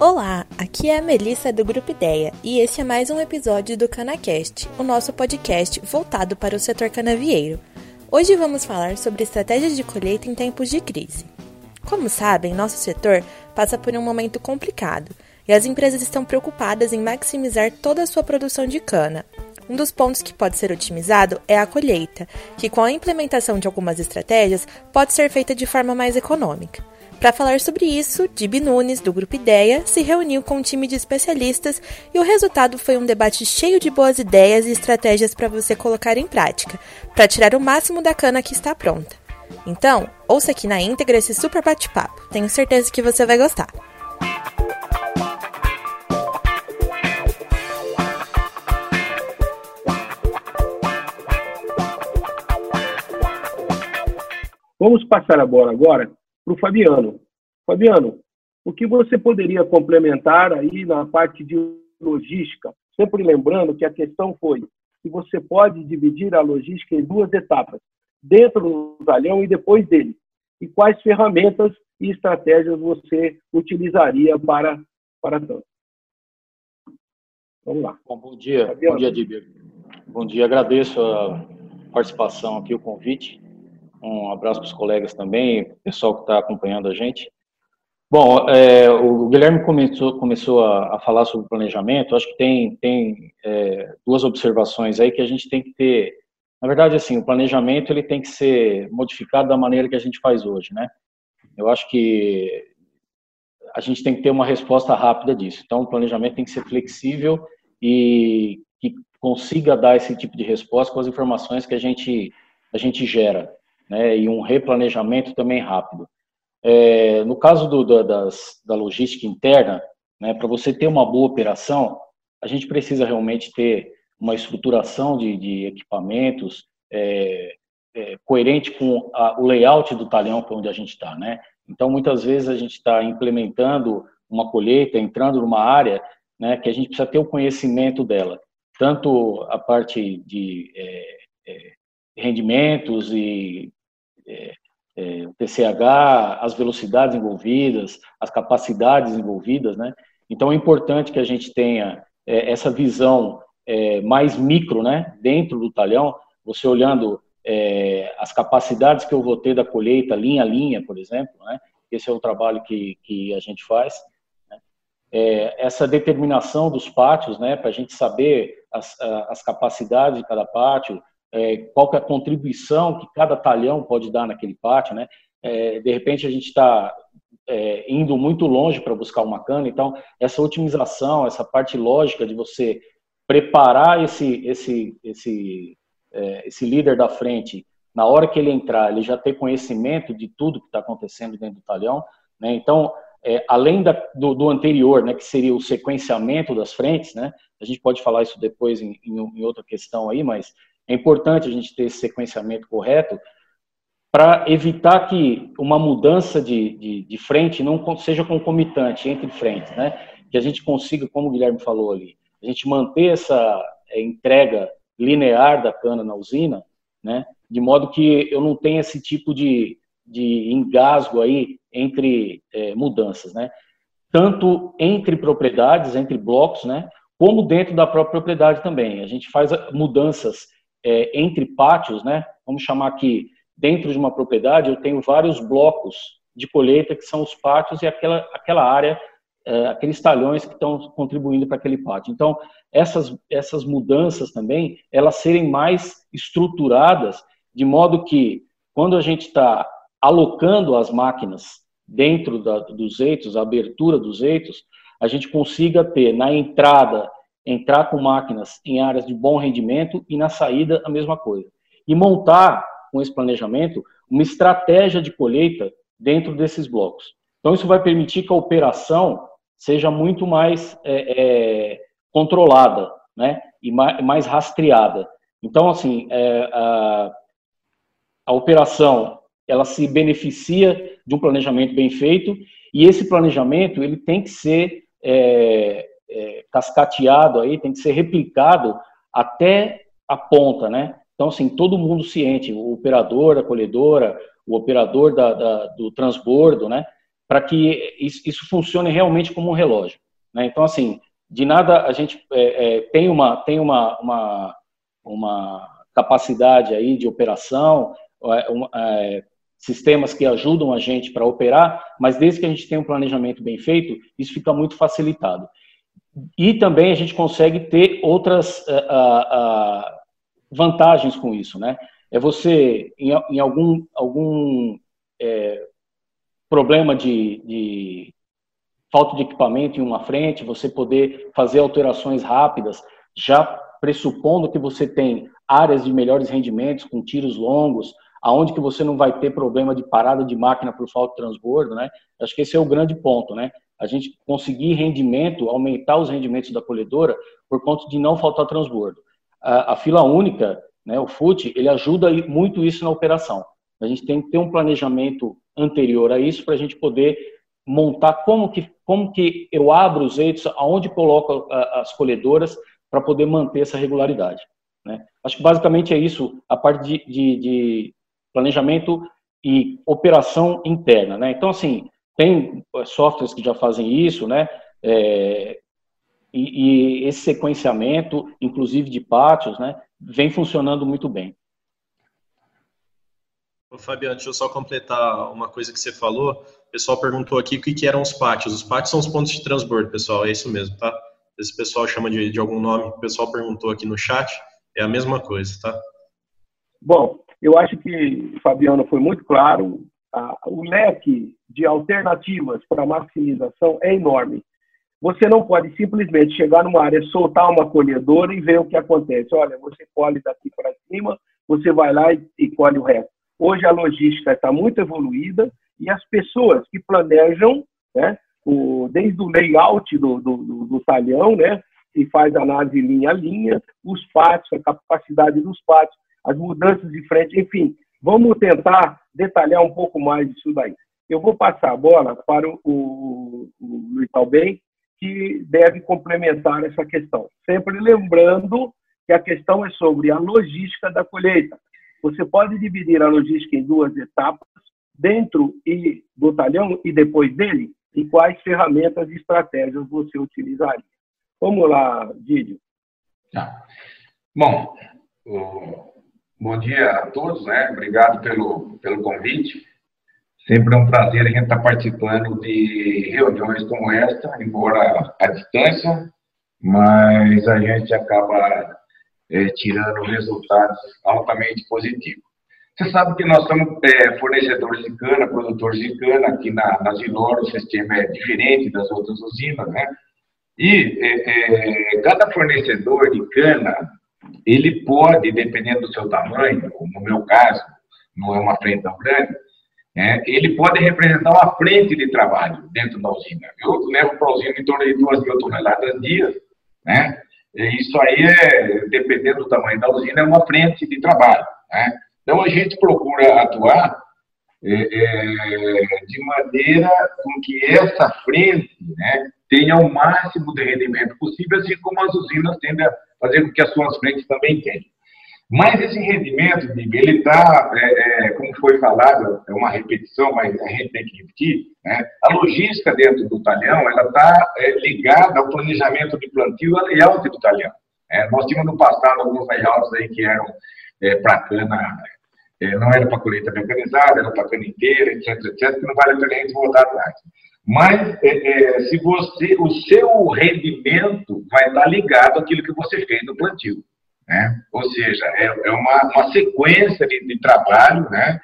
Olá, aqui é a Melissa do Grupo Ideia e esse é mais um episódio do CanaCast, o nosso podcast voltado para o setor canavieiro. Hoje vamos falar sobre estratégias de colheita em tempos de crise. Como sabem, nosso setor passa por um momento complicado e as empresas estão preocupadas em maximizar toda a sua produção de cana. Um dos pontos que pode ser otimizado é a colheita, que com a implementação de algumas estratégias pode ser feita de forma mais econômica. Para falar sobre isso, Dib Nunes, do Grupo Ideia, se reuniu com um time de especialistas e o resultado foi um debate cheio de boas ideias e estratégias para você colocar em prática, para tirar o máximo da cana que está pronta. Então, ouça aqui na íntegra esse super bate-papo. Tenho certeza que você vai gostar. Vamos passar a bola agora para o Fabiano. Fabiano, o que você poderia complementar aí na parte de logística? Sempre lembrando que a questão foi que você pode dividir a logística em duas etapas, dentro do talhão e depois dele. E quais ferramentas e estratégias você utilizaria para, para tanto? Vamos lá. Bom, bom dia, Fabiano. bom dia, Dibia. Bom dia, agradeço a participação aqui, o convite. Um abraço para os colegas também, pessoal que está acompanhando a gente. Bom, é, o Guilherme começou, começou a, a, falar sobre planejamento. Acho que tem, tem é, duas observações aí que a gente tem que ter. Na verdade, assim, o planejamento ele tem que ser modificado da maneira que a gente faz hoje, né? Eu acho que a gente tem que ter uma resposta rápida disso. Então, o planejamento tem que ser flexível e que consiga dar esse tipo de resposta com as informações que a gente a gente gera né, e um replanejamento também rápido. É, no caso do, da, das, da logística interna, né, para você ter uma boa operação, a gente precisa realmente ter uma estruturação de, de equipamentos é, é, coerente com a, o layout do talhão para onde a gente está, né? Então, muitas vezes a gente está implementando uma colheita, entrando numa área, né, que a gente precisa ter o conhecimento dela, tanto a parte de é, é, rendimentos e é, é, o TCH, as velocidades envolvidas, as capacidades envolvidas, né? Então é importante que a gente tenha é, essa visão é, mais micro, né, dentro do talhão, você olhando é, as capacidades que eu vou ter da colheita linha a linha, por exemplo, né? Esse é o trabalho que, que a gente faz. Né? É, essa determinação dos pátios, né, para a gente saber as, as capacidades de cada pátio, é, qual que é a contribuição que cada talhão pode dar naquele pátio, né? É, de repente a gente está é, indo muito longe para buscar uma cana, então essa otimização, essa parte lógica de você preparar esse esse esse é, esse líder da frente na hora que ele entrar, ele já ter conhecimento de tudo que está acontecendo dentro do talhão, né? Então é, além da, do, do, anterior, né, que seria o sequenciamento das frentes, né, a gente pode falar isso depois em, em, em outra questão aí, mas é importante a gente ter esse sequenciamento correto para evitar que uma mudança de, de, de, frente não seja concomitante entre frentes, né? Que a gente consiga, como o Guilherme falou ali, a gente manter essa é, entrega linear da cana na usina, né? De modo que eu não tenha esse tipo de, de engasgo aí entre é, mudanças, né? Tanto entre propriedades, entre blocos, né? Como dentro da própria propriedade também. A gente faz mudanças é, entre pátios, né? Vamos chamar aqui, dentro de uma propriedade, eu tenho vários blocos de colheita que são os pátios e aquela, aquela área, é, aqueles talhões que estão contribuindo para aquele pátio. Então, essas, essas mudanças também, elas serem mais estruturadas, de modo que, quando a gente está alocando as máquinas dentro da, dos eitos, a abertura dos eitos, a gente consiga ter na entrada entrar com máquinas em áreas de bom rendimento e na saída a mesma coisa. E montar, com esse planejamento, uma estratégia de colheita dentro desses blocos. Então, isso vai permitir que a operação seja muito mais é, é, controlada né, e mais, mais, rastreada. Então, assim, é, a, a operação ela se beneficia de um planejamento bem feito e esse planejamento ele tem que ser é, é, cascateado aí, tem que ser replicado até a ponta, né? Então, assim, todo mundo ciente, o operador da colhedora, o operador da, da, do transbordo, né? para que isso, isso, funcione realmente como um relógio. Né? Então, assim, de nada a gente é, é, tem uma tem uma, uma, uma capacidade aí de operação, é, é, sistemas que ajudam a gente para operar, mas desde que a gente tenha um planejamento bem feito, isso fica muito facilitado. E também a gente consegue ter outras uh, uh, vantagens com isso, né? É você, em, em algum, algum é, problema de, de falta de equipamento em uma frente, você poder fazer alterações rápidas, já pressupondo que você tem áreas de melhores rendimentos, com tiros longos, aonde que você não vai ter problema de parada de máquina por falta de transbordo, né? Acho que esse é o grande ponto, né? A gente conseguir rendimento, aumentar os rendimentos da colhedora por conta de não faltar transbordo. A, a fila única, né, o FUT, ele ajuda muito isso na operação. A gente tem que ter um planejamento anterior a isso para a gente poder montar como que, como que eu abro os eitos, aonde coloco as colhedoras para poder manter essa regularidade. Né? Acho que basicamente é isso, a parte de, de, de planejamento e operação interna. Né? Então, assim, tem softwares que já fazem isso, né? É, e, e, esse sequenciamento, inclusive de pátios, né, vem funcionando muito bem. Ô, Fabiano, deixa eu só completar uma coisa que você falou. O pessoal perguntou aqui o que, que eram os pátios. Os pátios são os pontos de transbordo, pessoal, é isso mesmo, tá? Esse pessoal chama de, de algum nome, o pessoal perguntou aqui no chat, é a mesma coisa, tá? Bom, eu acho que Fabiano foi muito claro. O leque de alternativas para maximização é enorme. Você não pode simplesmente chegar numa área, soltar uma colhedora e ver o que acontece. Olha, você colhe daqui para cima, você vai lá e, e colhe o resto. Hoje a logística está muito evoluída e as pessoas que planejam, né, o, desde o layout do, do, do, do talhão, né, que faz análise linha a linha, os pátios, a capacidade dos pátios, as mudanças de frente, enfim, vamos tentar detalhar um pouco mais disso daí. Eu vou passar a bola para o, o, o Luiz Albem, que deve complementar essa questão. Sempre lembrando que a questão é sobre a logística da colheita. Você pode dividir a logística em duas etapas, dentro e do talhão e depois dele, e quais ferramentas e estratégias você utilizaria. Vamos lá, Dídio. Tá. Bom, bom dia a todos, né? Obrigado pelo, pelo convite. Sempre é um prazer a gente estar participando de reuniões como esta, embora à distância, mas a gente acaba é, tirando resultados altamente positivos. Você sabe que nós somos é, fornecedores de cana, produtores de cana, aqui na, na o sistema é diferente das outras usinas, né? E é, cada fornecedor de cana, ele pode, dependendo do seu tamanho, no meu caso, não é uma frente tão grande, é, ele pode representar uma frente de trabalho dentro da usina. Eu levo para a usina em torno de 2 mil toneladas dia, né? Isso aí, é, dependendo do tamanho da usina, é uma frente de trabalho. Né? Então, a gente procura atuar é, é, de maneira com que essa frente né, tenha o máximo de rendimento possível, assim como as usinas tendem a fazer com que as suas frentes também tenham. Mas esse rendimento, ele está, é, é, como foi falado, é uma repetição, mas a gente tem que repetir, né? a logística dentro do talhão, ela está é, ligada ao planejamento de plantio e layout do talhão. É, nós tínhamos no passado alguns layouts aí que eram é, para cana, é, não era para colheita mecanizada, era para cana inteira, etc, etc, que não vale a pena a gente voltar atrás. Mas se você, o seu rendimento vai estar ligado àquilo que você fez no plantio. Né? Ou seja, é, é uma, uma sequência de, de trabalho, né?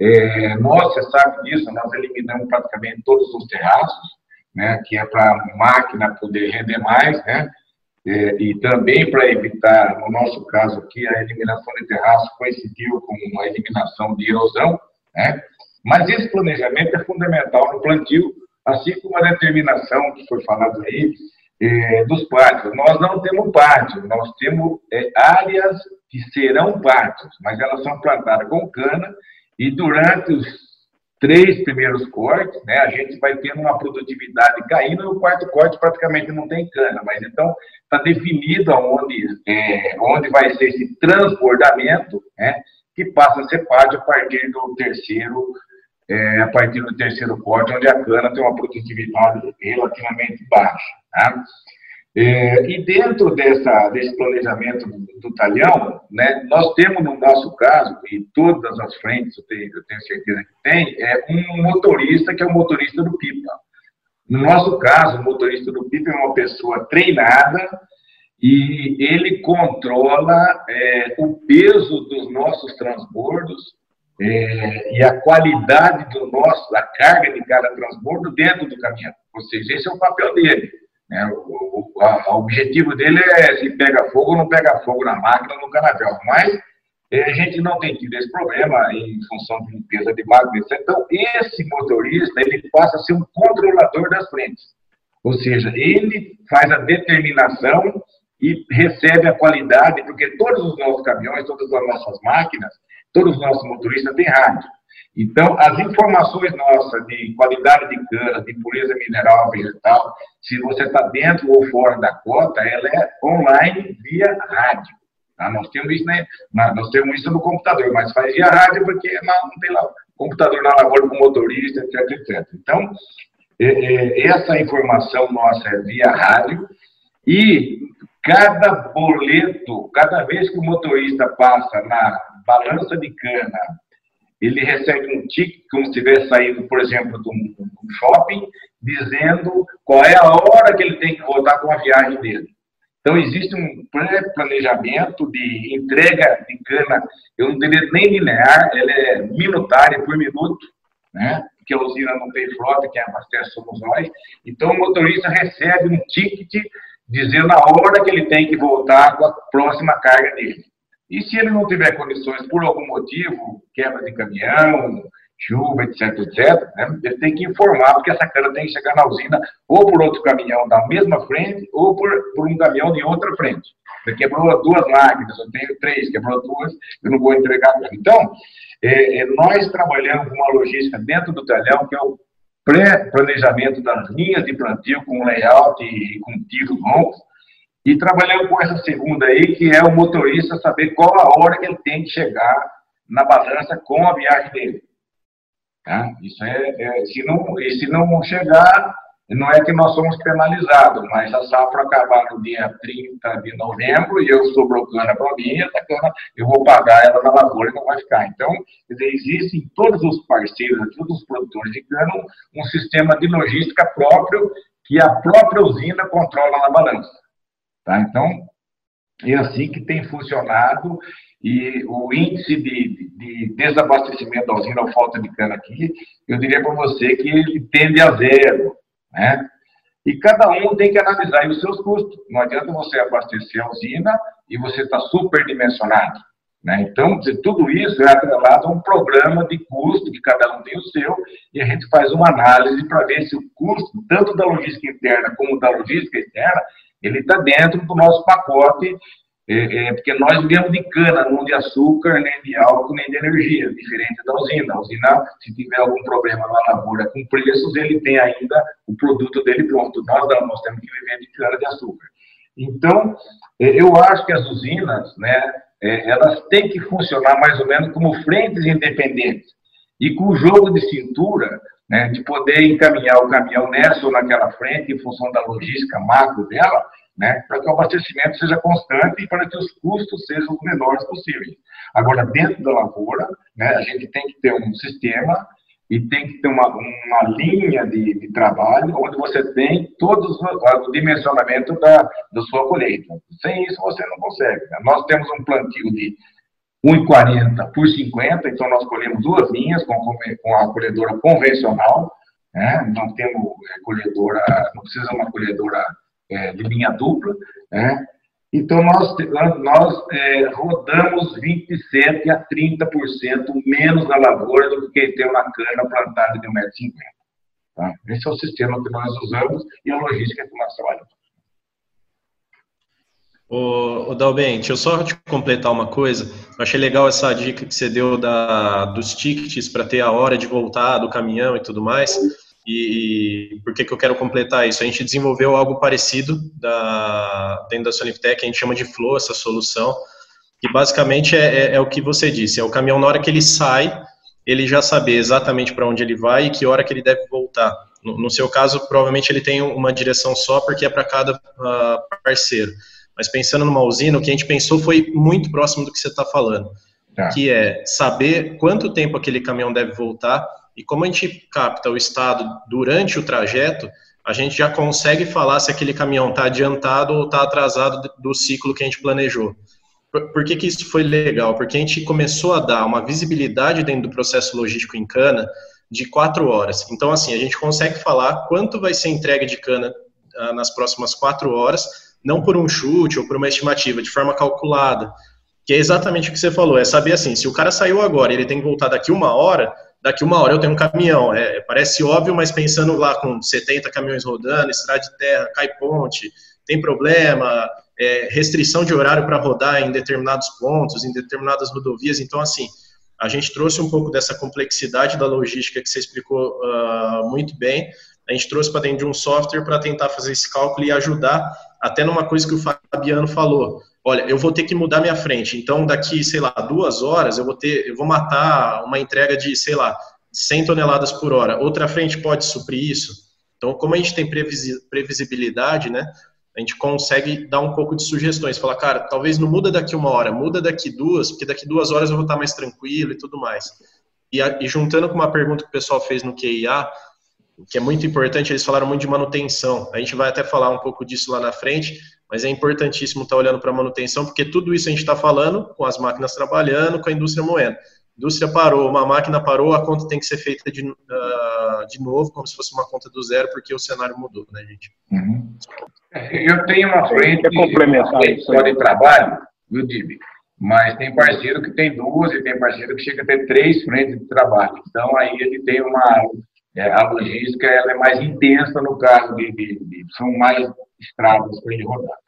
É, nós, você sabe disso, nós eliminamos praticamente todos os terraços, né? Que é para a máquina poder render mais, né? É, e também para evitar, no nosso caso aqui, a eliminação de terraço coincidiu com a eliminação de erosão, né? Mas esse planejamento é fundamental no plantio, assim como a determinação que foi falado aí, é, dos pátios. Nós não temos pátio, nós temos é, áreas que serão pátios, mas elas são plantadas com cana e durante os três primeiros cortes, né, a gente vai tendo uma produtividade caindo e o quarto corte praticamente não tem cana, mas então está definido aonde, é, onde vai ser esse transbordamento, né, que passa a ser pátio a partir do terceiro é, a partir do terceiro corte, onde a cana tem uma produtividade relativamente baixa. Tá? É, e dentro dessa, desse planejamento do, do, talhão, né, nós temos no nosso caso, e todas as frentes eu tenho, eu tenho certeza que tem, é um motorista que é o motorista do pipa. No nosso caso, o motorista do pipa é uma pessoa treinada e ele controla é, o peso dos nossos transbordos é, e a qualidade do nosso, da carga de cada transbordo dentro do caminhão. Ou seja, esse é o papel dele. Né? O, o, a, objetivo dele é se pega fogo ou não pega fogo na máquina, no canavial. Mas é, a gente não tem tido esse problema em função de limpeza de máquinas. Então, esse motorista, ele passa a ser um controlador das frentes. Ou seja, ele faz a determinação e recebe a qualidade, porque todos os nossos caminhões, todas as nossas máquinas, todos os nossos motoristas têm rádio. Então, as informações nossas de qualidade de cana, de pureza mineral, vegetal, se você está dentro ou fora da cota, ela é online via rádio. Tá? Nós, temos isso, né? nós temos isso no computador, mas faz via rádio porque não, não tem lá computador na lavoura com motorista, etc, etc. Então, é, é, essa informação nossa é via rádio e cada boleto, cada vez que o motorista passa na balança de cana ele recebe um ticket, como se tivesse saído, por exemplo, de um, shopping, dizendo qual é a hora que ele tem que voltar com a viagem dele. Então, existe um planejamento de entrega de cana, eu não diria nem linear, ela é minutária por minuto, né? porque a usina não tem frota, quem abastece somos nós. Então, o motorista recebe um ticket dizendo a hora que ele tem que voltar com a próxima carga dele. E se ele não tiver condições, por algum motivo, quebra de caminhão, chuva, etc, etc, né, ele tem que informar, porque essa cana tem que chegar na usina ou por outro caminhão da mesma frente ou por, por um caminhão de outra frente. Ele quebrou duas máquinas, eu tenho três, quebrou duas, eu não vou entregar. Então, é, é, nós trabalhamos com uma logística dentro do talhão, que é o pré-planejamento das linhas de plantio com layout e com tiros longos, e trabalhando com essa segunda aí, que é o motorista saber qual a hora que ele tem que chegar na balança com a viagem dele. Tá? Isso é, é, se, não, e se não chegar, não é que nós somos penalizados, mas a safra acabar no dia 30 de novembro e eu estou cana para mim, essa cana eu vou pagar ela na lavoura e não vai ficar. Então, existe em todos os parceiros, todos os produtores de cana, um sistema de logística próprio que a própria usina controla na balança. Tá? Então, é assim que tem funcionado e o índice de, de desabastecimento da usina ou falta de cana aqui, eu diria para você que ele tende a zero, né? E cada um tem que analisar os seus custos. Não adianta você abastecer a usina e você está superdimensionado. Né? Então, tudo isso é atrelado a um programa de custo, que cada um tem o seu, e a gente faz uma análise para ver se o custo, tanto da logística interna como da logística externa, ele está dentro do nosso pacote, é, é, porque nós vivemos de cana, não de açúcar, nem de álcool, nem de energia, diferente da usina. A usina, se tiver algum problema na lavoura com preços, ele tem ainda o produto dele pronto. Nós nós temos que viver de cana de açúcar. Então, é, eu acho que as usinas, né, é, elas têm que funcionar mais ou menos como frentes independentes. E com o jogo de cintura, né, de poder encaminhar o caminhão nessa ou naquela frente, em função da logística macro dela, né, para que o abastecimento seja constante e para que os custos sejam os menores possíveis. Agora, dentro da lavoura, né, a gente tem que ter um sistema e tem que ter uma, uma linha de, de trabalho onde você tem todo o dimensionamento da, da sua colheita. Sem isso, você não consegue. Né? Nós temos um plantio de 1,40 por 50, então nós colhemos duas linhas com, com a colhedora convencional, né? não temos é, colhedora, não precisa uma colhedora é, de linha dupla, né? Então, nós, nós é, rodamos 27% a 30% menos na lavoura do que tem uma cana plantada de 1,50m. Tá? Esse é o sistema que nós usamos e a logística que nós trabalhamos. Ô, ô Dalben, deixa eu só te completar uma coisa. Eu achei legal essa dica que você deu da, dos tickets para ter a hora de voltar do caminhão e tudo mais. E, e por que, que eu quero completar isso? A gente desenvolveu algo parecido da, dentro da Soniftech, a gente chama de Flow, essa solução, que basicamente é, é, é, o que você disse, é o caminhão na hora que ele sai, ele já saber exatamente para onde ele vai e que hora que ele deve voltar. No, no seu caso, provavelmente ele tem uma direção só porque é para cada uh, parceiro. Mas pensando numa usina, o que a gente pensou foi muito próximo do que você está falando, tá. que é saber quanto tempo aquele caminhão deve voltar e como a gente capta o estado durante o trajeto, a gente já consegue falar se aquele caminhão está adiantado ou está atrasado do ciclo que a gente planejou. Por, por que, que isso foi legal? Porque a gente começou a dar uma visibilidade dentro do processo logístico em cana de quatro horas. Então, assim, a gente consegue falar quanto vai ser entregue de cana ah, nas próximas quatro horas, não por um chute ou por uma estimativa, de forma calculada. Que é exatamente o que você falou, é saber assim, se o cara saiu agora e ele tem que voltar daqui uma hora, daqui uma hora eu tenho um caminhão. É, parece óbvio, mas pensando lá com 70 caminhões rodando, estrada de terra, cai ponte, tem problema, é, restrição de horário para rodar em determinados pontos, em determinadas rodovias. Então, assim, a gente trouxe um pouco dessa complexidade da logística que você explicou uh, muito bem. A gente trouxe para dentro de um software para tentar fazer esse cálculo e ajudar até numa coisa que o Fabiano falou olha, eu vou ter que mudar minha frente. Então, daqui, sei lá, duas horas, eu vou ter, eu vou matar uma entrega de, sei lá, 100 toneladas por hora. Outra frente pode suprir isso. Então, como a gente tem previsibilidade, né, a gente consegue dar um pouco de sugestões. Falar, cara, talvez não muda daqui uma hora, muda daqui duas, porque daqui duas horas eu vou estar mais tranquilo e tudo mais. E, e juntando com uma pergunta que o pessoal fez no QIA, que é muito importante, eles falaram muito de manutenção. A gente vai até falar um pouco disso lá na frente, mas é importantíssimo estar olhando para a manutenção, porque tudo isso a gente está falando com as máquinas trabalhando, com a indústria moendo. A indústria parou, uma máquina parou, a conta tem que ser feita de, uh, de novo, como se fosse uma conta do zero, porque o cenário mudou, né, gente? Uhum. Eu tenho uma frente, complementar só de trabalho, viu, Dibi? Mas tem parceiro que tem duas e tem parceiro que chega a ter três frentes de trabalho. Então, aí ele tem uma é, a logística ela é mais intensa no caso de, de, de são mais estradas para ele rodar.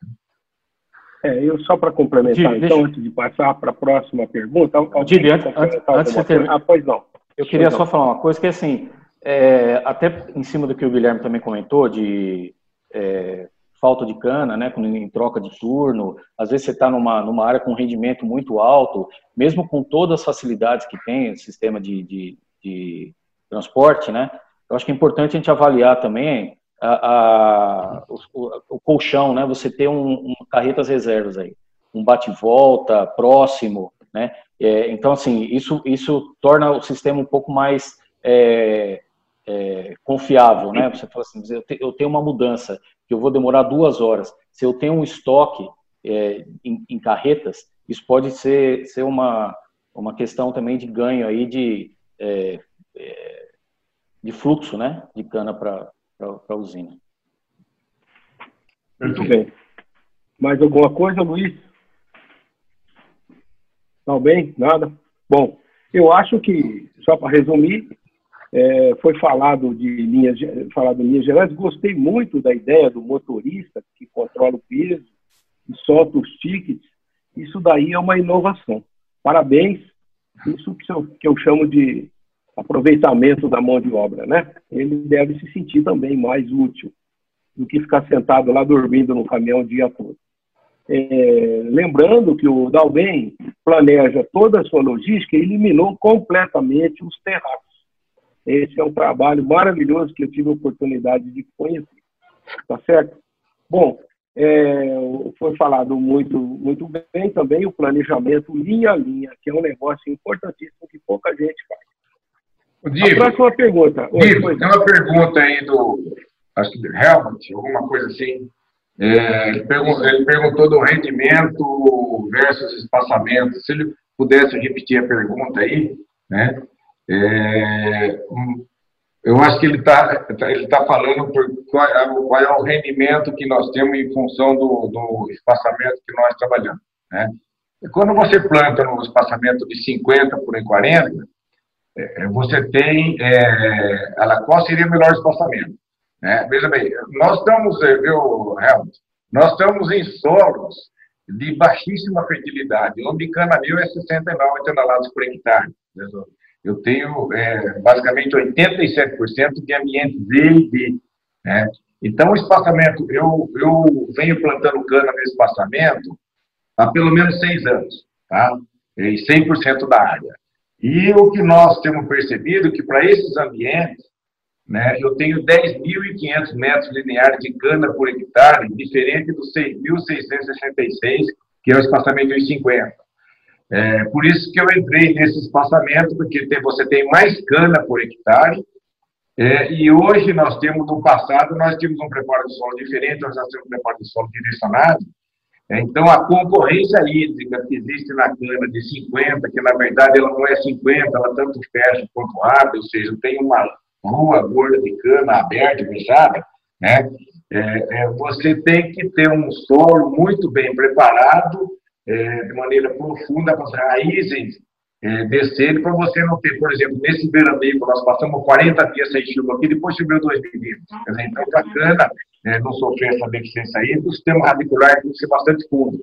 É, eu só para complementar, Dib, então, deixa... antes de passar para a próxima pergunta. Dib, antes, antes, antes de ter... Ah, pois não. Eu queria só falar uma coisa que, assim, é, até em cima do que o Guilherme também comentou, de é, falta de cana, né, em troca de turno, às vezes você está numa, numa área com rendimento muito alto, mesmo com todas as facilidades que tem o sistema de, de, de transporte, né? Eu acho que é importante a gente avaliar também a, a o, o, colchão, né? Você ter um, um carretas reservas aí, um bate-volta próximo, né? É, então, assim, isso, isso torna o sistema um pouco mais é, é, confiável, né? Você fala assim, eu, te, eu, tenho uma mudança que eu vou demorar duas horas. Se eu tenho um estoque é, em, em, carretas, isso pode ser, ser uma, uma questão também de ganho aí de é, é, de fluxo né, de cana para a usina. Muito bem. Mais alguma coisa, Luiz? Não bem? Nada? Bom, eu acho que, só para resumir, é, foi falado de linhas, falado de linhas gerais. Gostei muito da ideia do motorista que controla o peso e solta os tickets. Isso daí é uma inovação. Parabéns. Isso que eu, que eu chamo de aproveitamento da mão de obra, né? Ele deve se sentir também mais útil do que ficar sentado lá dormindo no caminhão o dia todo. É, lembrando que o Dalben planeja toda a sua logística e eliminou completamente os terraços. Esse é um trabalho maravilhoso que eu tive a oportunidade de conhecer. Tá certo? Bom, é, foi falado muito, muito bem também o planejamento linha a linha, que é um negócio importantíssimo que pouca gente faz. Divo, a próxima pergunta. Divo, tem uma pergunta aí do, acho que Helmut, alguma coisa assim. É, ele, perguntou, ele, perguntou, do rendimento versus espaçamento. Se ele pudesse repetir a pergunta aí, né? É, eu acho que ele está ele tá falando por qual, é, qual, é o rendimento que nós temos em função do, do espaçamento que nós trabalhamos. Né? Quando você planta no espaçamento de 50 por 40, é, é, você tem, é, ela, qual seria o melhor espaçamento? Né? Veja bem, nós estamos, é, viu, Helmut, nós estamos em solos de baixíssima fertilidade, onde cana-mil é 69 toneladas por hectare. Eu tenho é, basicamente 87% de ambiente verde. Né? Então, o espaçamento, eu, eu venho plantando cana nesse espaçamento há pelo menos seis anos, tá? E 100% da área. E o que nós temos percebido é que para esses ambientes, né, eu tenho 10.500 metros lineares de cana por hectare, diferente dos 6.666, que é o espaçamento de 50. É, por isso que eu entrei nesse espaçamento, porque tem, você tem mais cana por hectare, é, e hoje nós temos, no passado, nós tínhamos um preparo de solo diferente, nós já temos um preparo de solo direcionado. É, então, a concorrência hídrica que existe na cana de 50, que na verdade ela não é 50, ela tanto fecha quanto abre, ou seja, tem uma rua gorda de cana aberta e fechada, né? É, é, você tem que ter um solo muito bem preparado, é, de maneira profunda, para as raízes é, descer para você não ter, por exemplo, nesse veraneio, nós passamos 40 dias sem chuva aqui, depois choveu dois milímetros. Então, bacana é, não sofrer essa deficiência aí, o sistema radicular tem que ser bastante fundo.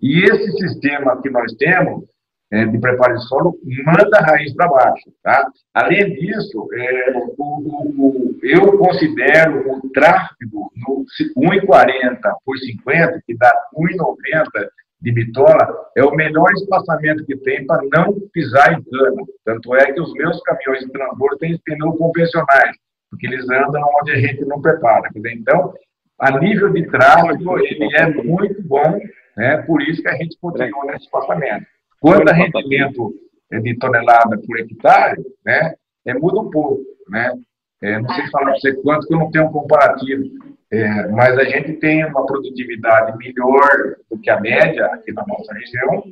E esse sistema que nós temos, é, de preparo de solo, manda a raiz para baixo. Tá? Além disso, é, o, o, o, eu considero o tráfego no 1,40 por 50, que dá 1,90 de bitola é o melhor espaçamento que tem para não pisar em cana. Tanto é que os meus caminhões de transbordo têm pneus convencionais, porque eles andam onde a gente não prepara. Então, a nível de tráfego, ele é muito bom, né? por isso que a gente continua nesse espaçamento. Quanto a rendimento de tonelada por hectare, né? É, muda um pouco. Né? É, não sei falar para você quanto, que eu não tenho um comparativo. É, mas a gente tem uma produtividade melhor do que a média aqui na nossa região,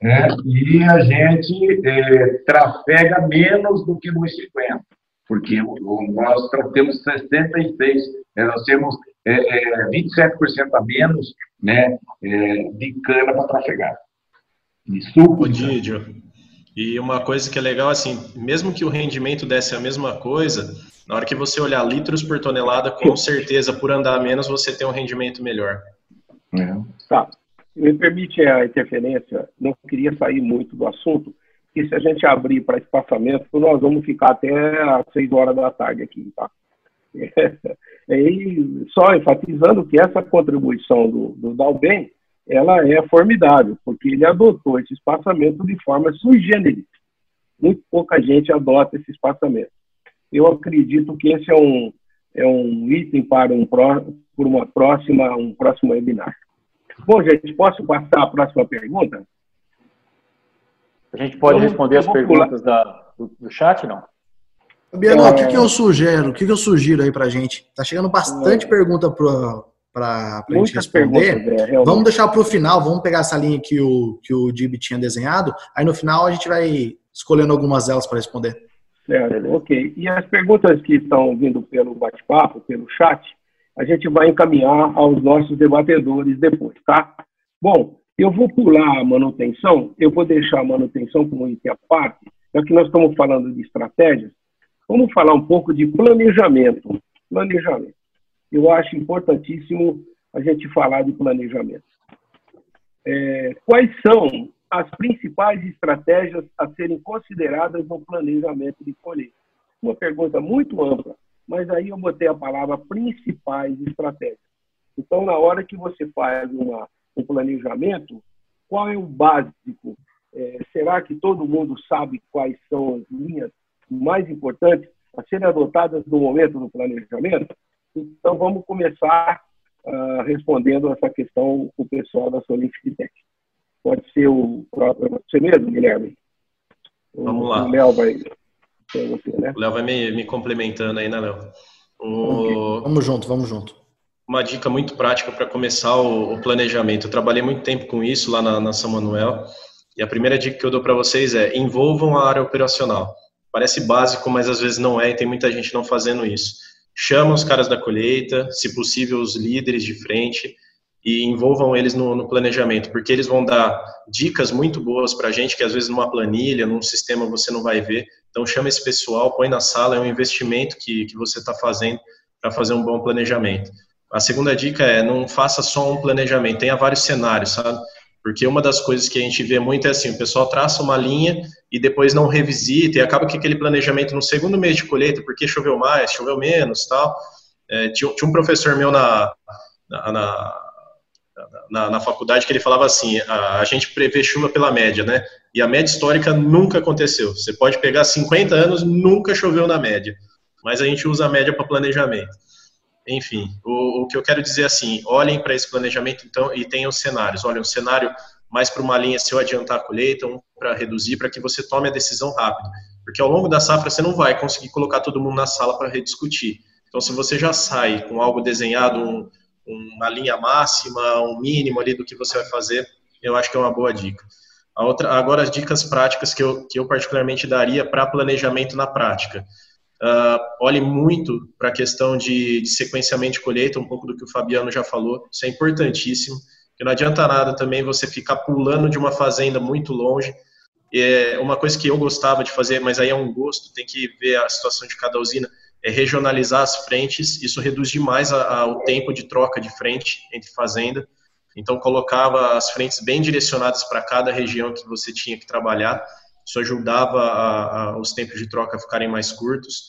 né? e a gente é, trafega menos do que nos 50, porque nós temos 66, é, nós temos é, 27% é, a menos né, é, de cana para trafegar. De suco. Didio. E uma coisa que é legal, assim, mesmo que o rendimento desse a mesma coisa, na hora que você olhar litros por tonelada, com certeza, por andar menos, você tem um rendimento melhor. É. Tá. Me permite a interferência, não queria sair muito do assunto, que se a gente abrir para espaçamento, nós vamos ficar até às seis horas da tarde aqui, tá? E só enfatizando que essa contribuição do, do Dalben, ela é formidável, porque ele adotou esse espaçamento de forma sui generis. Muito pouca gente adota esse espaçamento eu acredito que esse é um, é um item para um por uma próxima, um próximo webinar. Bom, gente, posso passar a próxima pergunta? A gente pode eu, responder eu as perguntas da, do, do, chat, não? Fabiano, é... o que, que eu sugiro? O que, que eu sugiro aí para a gente? Tá chegando bastante é... pergunta para a gente responder. É, vamos deixar para o final, vamos pegar essa linha que o, que o Dib tinha desenhado, aí no final a gente vai escolhendo algumas delas para responder. Certo, ok. E as perguntas que estão vindo pelo bate-papo, pelo chat, a gente vai encaminhar aos nossos debatedores depois, tá? Bom, eu vou pular a manutenção, eu vou deixar a manutenção como item à parte, já que nós estamos falando de estratégias, vamos falar um pouco de planejamento. Planejamento. Eu acho importantíssimo a gente falar de planejamento. É, quais são as principais estratégias a serem consideradas no planejamento de colheita? Uma pergunta muito ampla, mas aí eu botei a palavra principais estratégias. Então, na hora que você faz uma, um planejamento, qual é o básico? É, será que todo mundo sabe quais são as linhas mais importantes a serem adotadas no momento do planejamento? Então, vamos começar uh, respondendo essa questão com o pessoal da Solifitec. Pode ser o próprio, você mesmo, Guilherme? Vamos lá. O Léo vai, você, né? O Léo vai me, me complementando aí, né, Léo? O... Okay. Vamos junto, vamos junto. Uma dica muito prática para começar o, o, planejamento. Eu trabalhei muito tempo com isso lá na, na São Manuel. E a primeira dica que eu dou para vocês é envolvam a área operacional. Parece básico, mas às vezes não é, e tem muita gente não fazendo isso. Chama os caras da colheita, se possível, os líderes de frente, e envolvam eles no, no, planejamento, porque eles vão dar dicas muito boas para a gente, que às vezes numa planilha, num sistema você não vai ver. Então chama esse pessoal, põe na sala, é um investimento que, que você está fazendo para fazer um bom planejamento. A segunda dica é não faça só um planejamento, tenha vários cenários, sabe? Porque uma das coisas que a gente vê muito é assim, o pessoal traça uma linha e depois não revisita, e acaba que aquele planejamento no segundo mês de colheita, porque choveu mais, choveu menos, tal. É, tinha, tinha um professor meu na, na, na na, na, faculdade que ele falava assim: a, a, gente prevê chuva pela média, né? E a média histórica nunca aconteceu. Você pode pegar 50 anos, nunca choveu na média. Mas a gente usa a média para planejamento. Enfim, o, o, que eu quero dizer é assim: olhem para esse planejamento então e tenham cenários. Olhem, um cenário mais para uma linha se eu adiantar a colheita, um para reduzir, para que você tome a decisão rápido. Porque ao longo da safra você não vai conseguir colocar todo mundo na sala para rediscutir. Então, se você já sai com algo desenhado, um, uma linha máxima, um mínimo ali do que você vai fazer, eu acho que é uma boa dica. A outra, agora, as dicas práticas que eu, que eu particularmente daria para planejamento na prática. Uh, olhe muito para a questão de, de, sequenciamento de colheita, um pouco do que o Fabiano já falou, isso é importantíssimo, porque não adianta nada também você ficar pulando de uma fazenda muito longe. É uma coisa que eu gostava de fazer, mas aí é um gosto, tem que ver a situação de cada usina, é regionalizar as frentes, isso reduz demais a, a, o tempo de troca de frente entre fazenda, então colocava as frentes bem direcionadas para cada região que você tinha que trabalhar, isso ajudava a, a, os tempos de troca a ficarem mais curtos.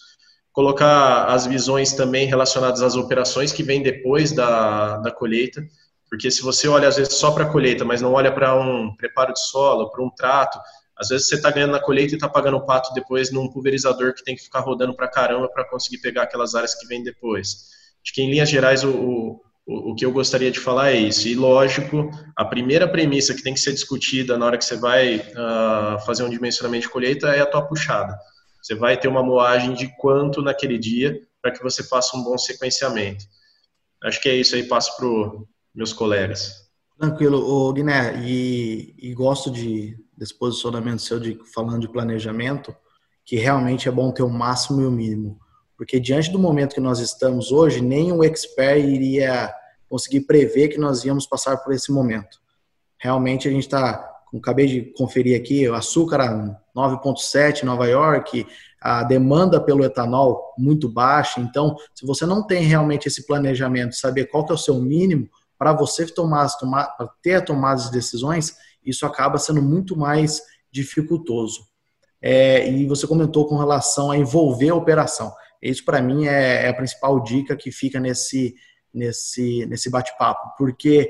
Colocar as visões também relacionadas às operações que vêm depois da, da colheita, porque se você olha às vezes só para a colheita, mas não olha para um preparo de solo, para um trato, às vezes você está ganhando na colheita e está pagando o pato depois num pulverizador que tem que ficar rodando para caramba para conseguir pegar aquelas áreas que vêm depois. Acho que em linhas gerais o, o, o que eu gostaria de falar é isso. E lógico, a primeira premissa que tem que ser discutida na hora que você vai uh, fazer um dimensionamento de colheita é a tua puxada. Você vai ter uma moagem de quanto naquele dia para que você faça um bom sequenciamento. Acho que é isso aí, passo para meus colegas. Tranquilo, o Guiné, e, e, gosto de, desse posicionamento seu de falando de planejamento, que realmente é bom ter o máximo e o mínimo. Porque diante do momento que nós estamos hoje, nenhum expert iria conseguir prever que nós íamos passar por esse momento. Realmente a gente está, acabei de conferir aqui, o açúcar a 9,7 em Nova York, a demanda pelo etanol muito baixa. Então, se você não tem realmente esse planejamento, saber qual que é o seu mínimo para você tomar, tomar ter a tomada de decisões, isso acaba sendo muito mais dificultoso. É, e você comentou com relação a envolver a operação. Isso, para mim, é, é, a principal dica que fica nesse, nesse, nesse bate-papo, porque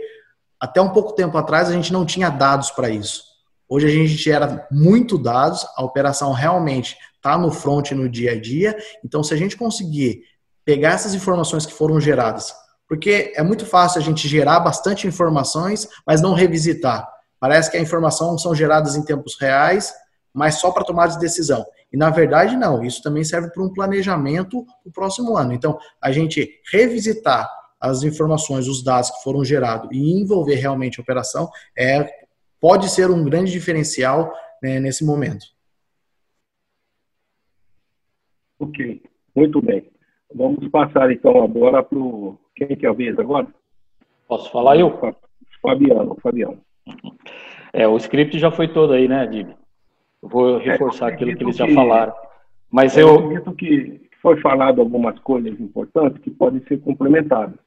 até um pouco tempo atrás a gente não tinha dados para isso. Hoje a gente gera muito dados, a operação realmente está no front no dia a dia. Então, se a gente conseguir pegar essas informações que foram geradas, porque é muito fácil a gente gerar bastante informações, mas não revisitar. Parece que a informação são geradas em tempos reais, mas só para tomar de decisão. E na verdade, não. Isso também serve para um planejamento para o próximo ano. Então, a gente revisitar as informações, os dados que foram gerados e envolver realmente a operação é, pode ser um grande diferencial né, nesse momento. Ok, muito bem. Vamos passar então agora para o. Quem que é o vez agora? Posso falar eu? Fabiano, Fabiano. É, o script já foi todo aí, né, Dib? Eu vou é, reforçar é, aquilo que eles já falaram. Mas eu. Eu acredito que foi falado algumas coisas importantes que podem ser complementadas.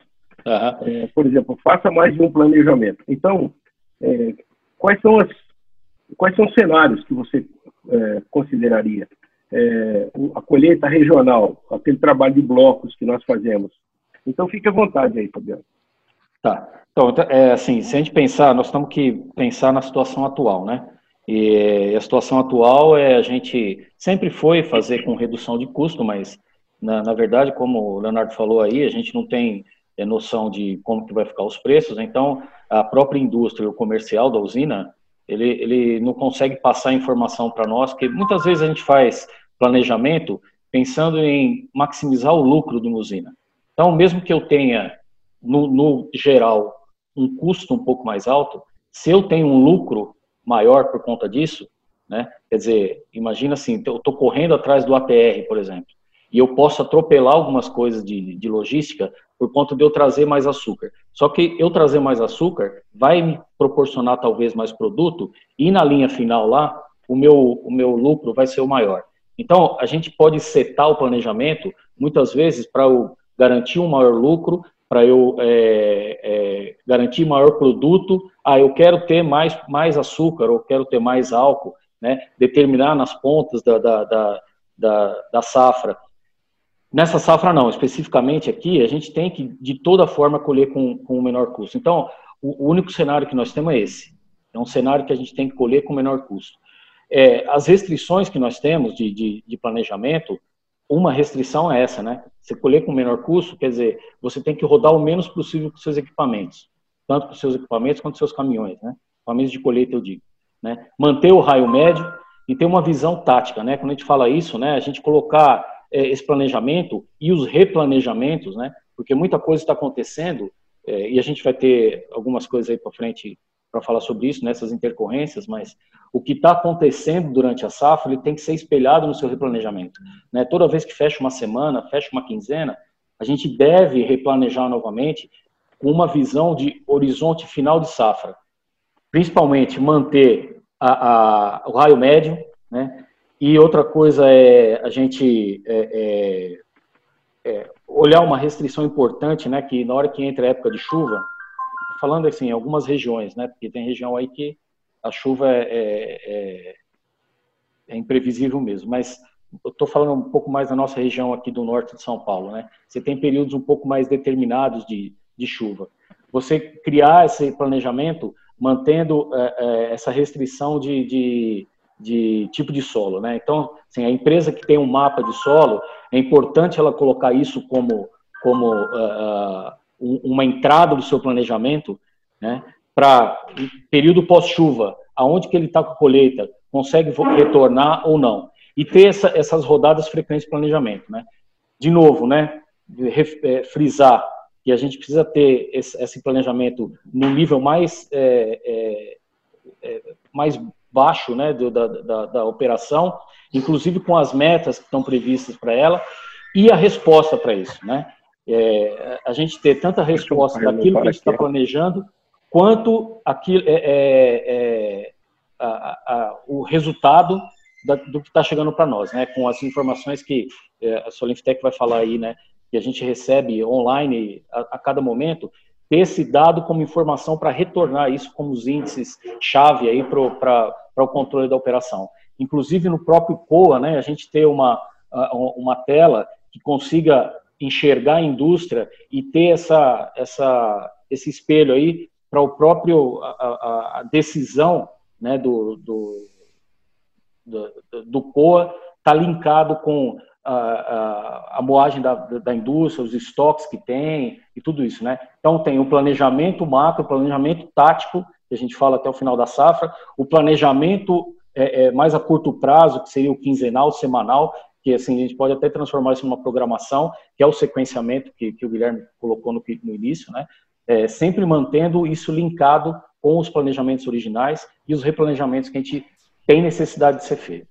Uhum. É, por exemplo, faça mais de um planejamento. Então, é, quais são as quais são os cenários que você é, consideraria? É, a colheita regional, aquele trabalho de blocos que nós fazemos. Então, fique à vontade aí, Fabiano. Tá. Então, é, assim, se a gente pensar, nós temos que pensar na situação atual, né? E a situação atual é a gente sempre foi fazer com redução de custo, mas na, na verdade, como o Leonardo falou aí, a gente não tem é, noção de como que vai ficar os preços. Então, a própria indústria, o comercial da usina, ele, ele não consegue passar informação para nós, porque muitas vezes a gente faz planejamento pensando em maximizar o lucro de uma usina. Então, mesmo que eu tenha, no, no geral, um custo um pouco mais alto, se eu tenho um lucro maior por conta disso, né? Quer dizer, imagina assim, eu estou correndo atrás do APR, por exemplo, e eu posso atropelar algumas coisas de, de logística por conta de eu trazer mais açúcar. Só que eu trazer mais açúcar vai me proporcionar talvez mais produto e na linha final lá, o meu, o meu lucro vai ser o maior. Então, a gente pode setar o planejamento, muitas vezes, para garantir um maior lucro, para eu é, é, garantir maior produto. Ah, eu quero ter mais, mais açúcar, ou quero ter mais álcool, né? determinar nas pontas da, da, da, da, da safra. Nessa safra não, especificamente aqui, a gente tem que, de toda forma, colher com, com o menor custo. Então, o único cenário que nós temos é esse. É um cenário que a gente tem que colher com menor custo. É, as restrições que nós temos de, de, de, planejamento, uma restrição é essa, né? Você colher com menor custo, quer dizer, você tem que rodar o menos possível com seus equipamentos, tanto com seus equipamentos quanto com seus caminhões, né? Equipamentos de colheita, eu digo. Né? Manter o raio médio e ter uma visão tática, né? Quando a gente fala isso, né? A gente colocar é, esse planejamento e os replanejamentos, né? Porque muita coisa está acontecendo é, e a gente vai ter algumas coisas aí para frente para falar sobre isso, nessas intercorrências, mas o que está acontecendo durante a safra ele tem que ser espelhado no seu replanejamento. Né? Toda vez que fecha uma semana, fecha uma quinzena, a gente deve replanejar novamente com uma visão de horizonte final de safra. Principalmente manter a, a, o raio médio, né? E outra coisa é a gente é, é, é, olhar uma restrição importante, né? Que na hora que entra a época de chuva, falando assim, algumas regiões, né? Porque tem região aí que a chuva é, é, é, é imprevisível mesmo, mas eu estou falando um pouco mais da nossa região aqui do norte de São Paulo, né? Você tem períodos um pouco mais determinados de, de chuva. Você criar esse planejamento mantendo é, é, essa restrição de, de, de, tipo de solo, né? Então, assim, a empresa que tem um mapa de solo, é importante ela colocar isso como, como uh, uma entrada do seu planejamento, né, para período pós-chuva, aonde que ele está com a colheita, consegue retornar ou não. E ter essa, essas rodadas frequentes de planejamento. Né? De novo, né, é, frisar que a gente precisa ter esse, esse planejamento no nível mais, é, é, é, mais baixo né, do, da, da, da operação, inclusive com as metas que estão previstas para ela, e a resposta para isso. Né? É, a gente ter tanta resposta daquilo que a gente está planejando, quanto aquilo, é, é, é a, a, o resultado da, do que está chegando para nós, né? Com as informações que é, a Solinftec vai falar aí, né? Que a gente recebe online a, a cada momento, ter esse dado como informação para retornar isso como os índices chave aí para o controle da operação. Inclusive no próprio COA, né? A gente ter uma, uma tela que consiga enxergar a indústria e ter essa, essa, esse espelho aí para o próprio a, a, decisão né, do, do, do, do COA está linkado com a, a, a, moagem da, da indústria, os estoques que tem e tudo isso, né? Então tem o planejamento macro, o planejamento tático, que a gente fala até o final da safra, o planejamento é, é, mais a curto prazo, que seria o quinzenal, semanal, que assim, a gente pode até transformar isso numa programação, que é o sequenciamento que, que o Guilherme colocou no, no início, né? É, sempre mantendo isso linkado com os planejamentos originais e os replanejamentos que a gente tem necessidade de ser feito.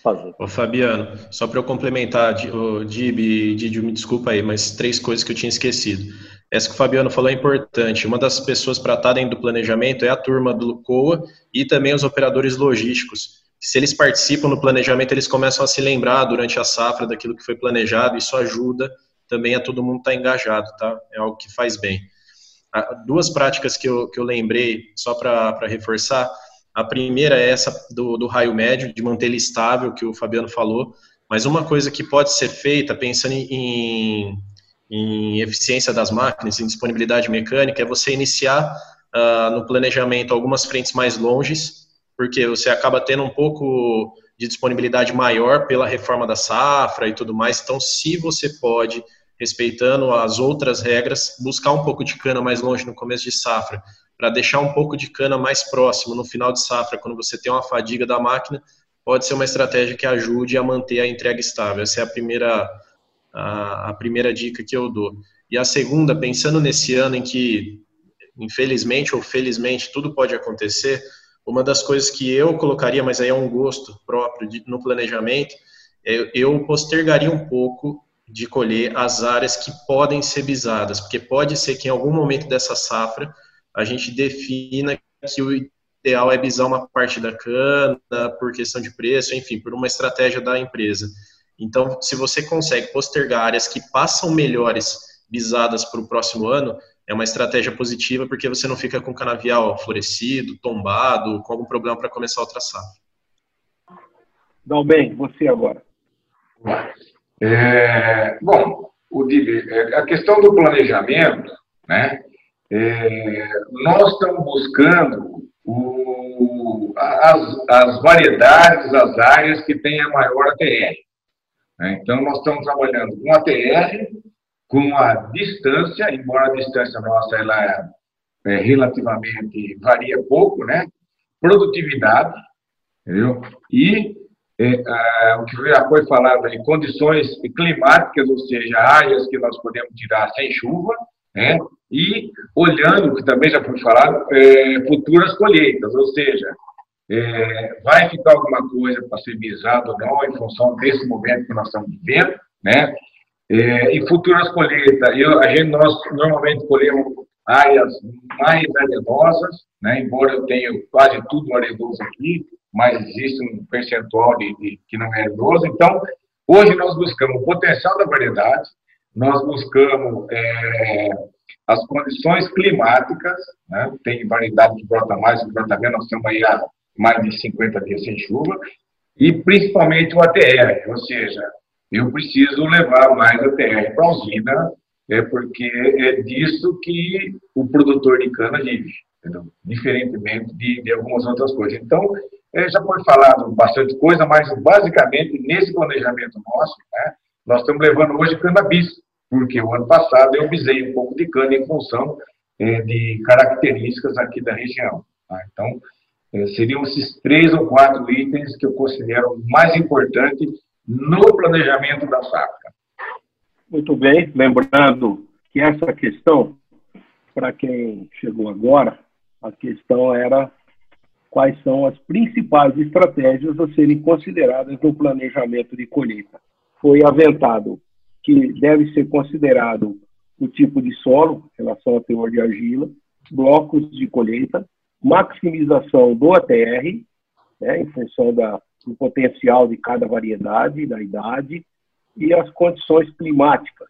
Fazer. Ô Fabiano, só para eu complementar, o Dib Didio, me desculpa aí, mas três coisas que eu tinha esquecido. Essa que o Fabiano falou é importante. Uma das pessoas para dentro do planejamento é a turma do COA e também os operadores logísticos se eles participam no planejamento, eles começam a se lembrar durante a safra daquilo que foi planejado, isso ajuda também a todo mundo estar tá engajado, tá? É algo que faz bem. Duas práticas que eu, que eu lembrei, só para reforçar, a primeira é essa do, do raio médio, de manter ele estável, que o Fabiano falou, mas uma coisa que pode ser feita, pensando em, em eficiência das máquinas, em disponibilidade mecânica, é você iniciar uh, no planejamento algumas frentes mais longes, porque você acaba tendo um pouco de disponibilidade maior pela reforma da safra e tudo mais. Então, se você pode, respeitando as outras regras, buscar um pouco de cana mais longe no começo de safra, para deixar um pouco de cana mais próximo no final de safra, quando você tem uma fadiga da máquina, pode ser uma estratégia que ajude a manter a entrega estável. Essa é a primeira, a, a primeira dica que eu dou. E a segunda, pensando nesse ano em que, infelizmente ou felizmente, tudo pode acontecer, uma das coisas que eu colocaria, mas aí é um gosto próprio de, no planejamento, é, eu postergaria um pouco de colher as áreas que podem ser bisadas, porque pode ser que em algum momento dessa safra a gente defina que o ideal é bisar uma parte da cana por questão de preço, enfim, por uma estratégia da empresa. Então, se você consegue postergar áreas que passam melhores bisadas para o próximo ano, é uma estratégia positiva porque você não fica com o canavial florescido, tombado, com algum problema para começar outra safra. Dá bem, você agora. É, bom, o Dib, é, a questão do planejamento, né? é, nós estamos buscando o, as, as, variedades, as áreas que têm a maior ATR. Né? Então, nós estamos trabalhando com ATR, com a distância, embora a distância nossa ela é, relativamente varia pouco, né? Produtividade, entendeu? E é, o que já foi falado aí, condições climáticas, ou seja, áreas que nós podemos tirar sem chuva, né? E olhando, que também já foi falado, é, futuras colheitas, ou seja, é, vai ficar alguma coisa para ser visado ou não, em função desse momento que nós estamos vivendo, né? É, em futuras colheitas, eu, a gente, nós normalmente colhemos áreas mais arenosas, né? embora eu tenha quase tudo arenoso aqui, mas existe um percentual de, de, que não é arenoso. Então, hoje nós buscamos o potencial da variedade, nós buscamos é, as condições climáticas, né? tem variedade que brota mais, que brota menos, nós estamos aí há mais de 50 dias sem chuva, e principalmente o ATR, ou seja, eu preciso levar mais ATR para a usina, é porque é disso que o produtor de cana vive, entendeu? diferentemente de, de, algumas outras coisas. Então, é, já foi falado bastante coisa, mas basicamente nesse planejamento nosso, né, nós estamos levando hoje cannabis, porque o ano passado eu visei um pouco de cana em função é, de características aqui da região. Tá? Então, é, seriam esses três ou quatro itens que eu considero mais importantes no planejamento da safra. Muito bem, lembrando que essa questão, para quem chegou agora, a questão era quais são as principais estratégias a serem consideradas no planejamento de colheita. Foi aventado que deve ser considerado o tipo de solo, em relação ao teor de argila, blocos de colheita, maximização do ATR, né, em função da, do potencial de cada variedade, da idade, e as condições climáticas.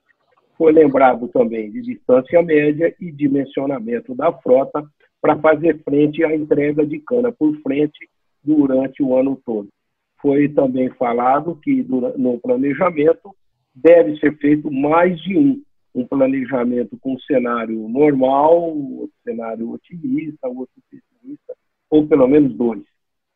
Foi lembrado também de distância média e dimensionamento da frota para fazer frente à entrega de cana por frente durante o ano todo. Foi também falado que no planejamento deve ser feito mais de um, um planejamento com cenário normal, outro cenário otimista, outro pessimista, ou pelo menos dois,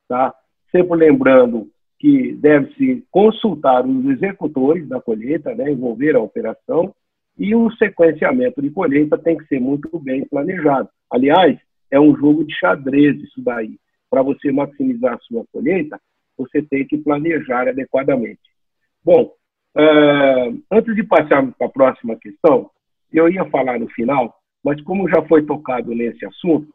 tá? Sempre lembrando que deve-se consultar os executores da colheita, né, envolver a operação, e o sequenciamento de colheita tem que ser muito bem planejado. Aliás, é um jogo de xadrez isso daí. Para você maximizar a sua colheita, você tem que planejar adequadamente. Bom, uh, antes de passarmos para a próxima questão, eu ia falar no final, mas como já foi tocado nesse assunto,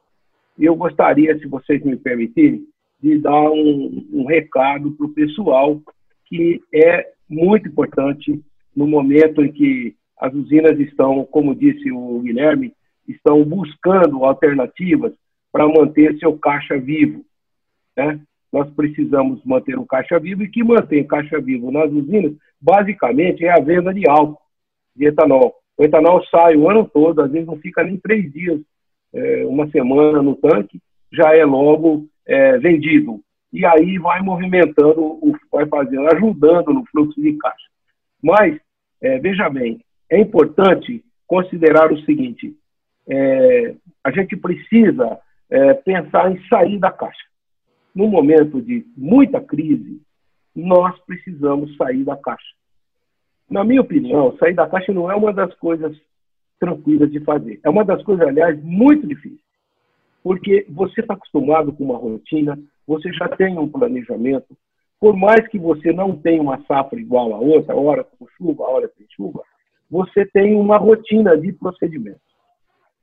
eu gostaria, se vocês me permitirem, de dar um, um recado para o pessoal que é muito importante no momento em que as usinas estão, como disse o Guilherme, estão buscando alternativas para manter seu caixa vivo. Né? Nós precisamos manter o caixa vivo e que mantém caixa vivo nas usinas, basicamente, é a venda de álcool, de etanol. O etanol sai o ano todo, às vezes não fica nem três dias, é, uma semana no tanque, já é logo é, vendido. E aí vai movimentando, vai fazendo, ajudando no fluxo de caixa. Mas, é, veja bem, é importante considerar o seguinte: é, a gente precisa é, pensar em sair da caixa. No momento de muita crise, nós precisamos sair da caixa. Na minha opinião, sair da caixa não é uma das coisas tranquilas de fazer. É uma das coisas, aliás, muito difíceis porque você está acostumado com uma rotina, você já tem um planejamento. Por mais que você não tenha uma safra igual a outra, hora com chuva, hora sem chuva, você tem uma rotina de procedimentos.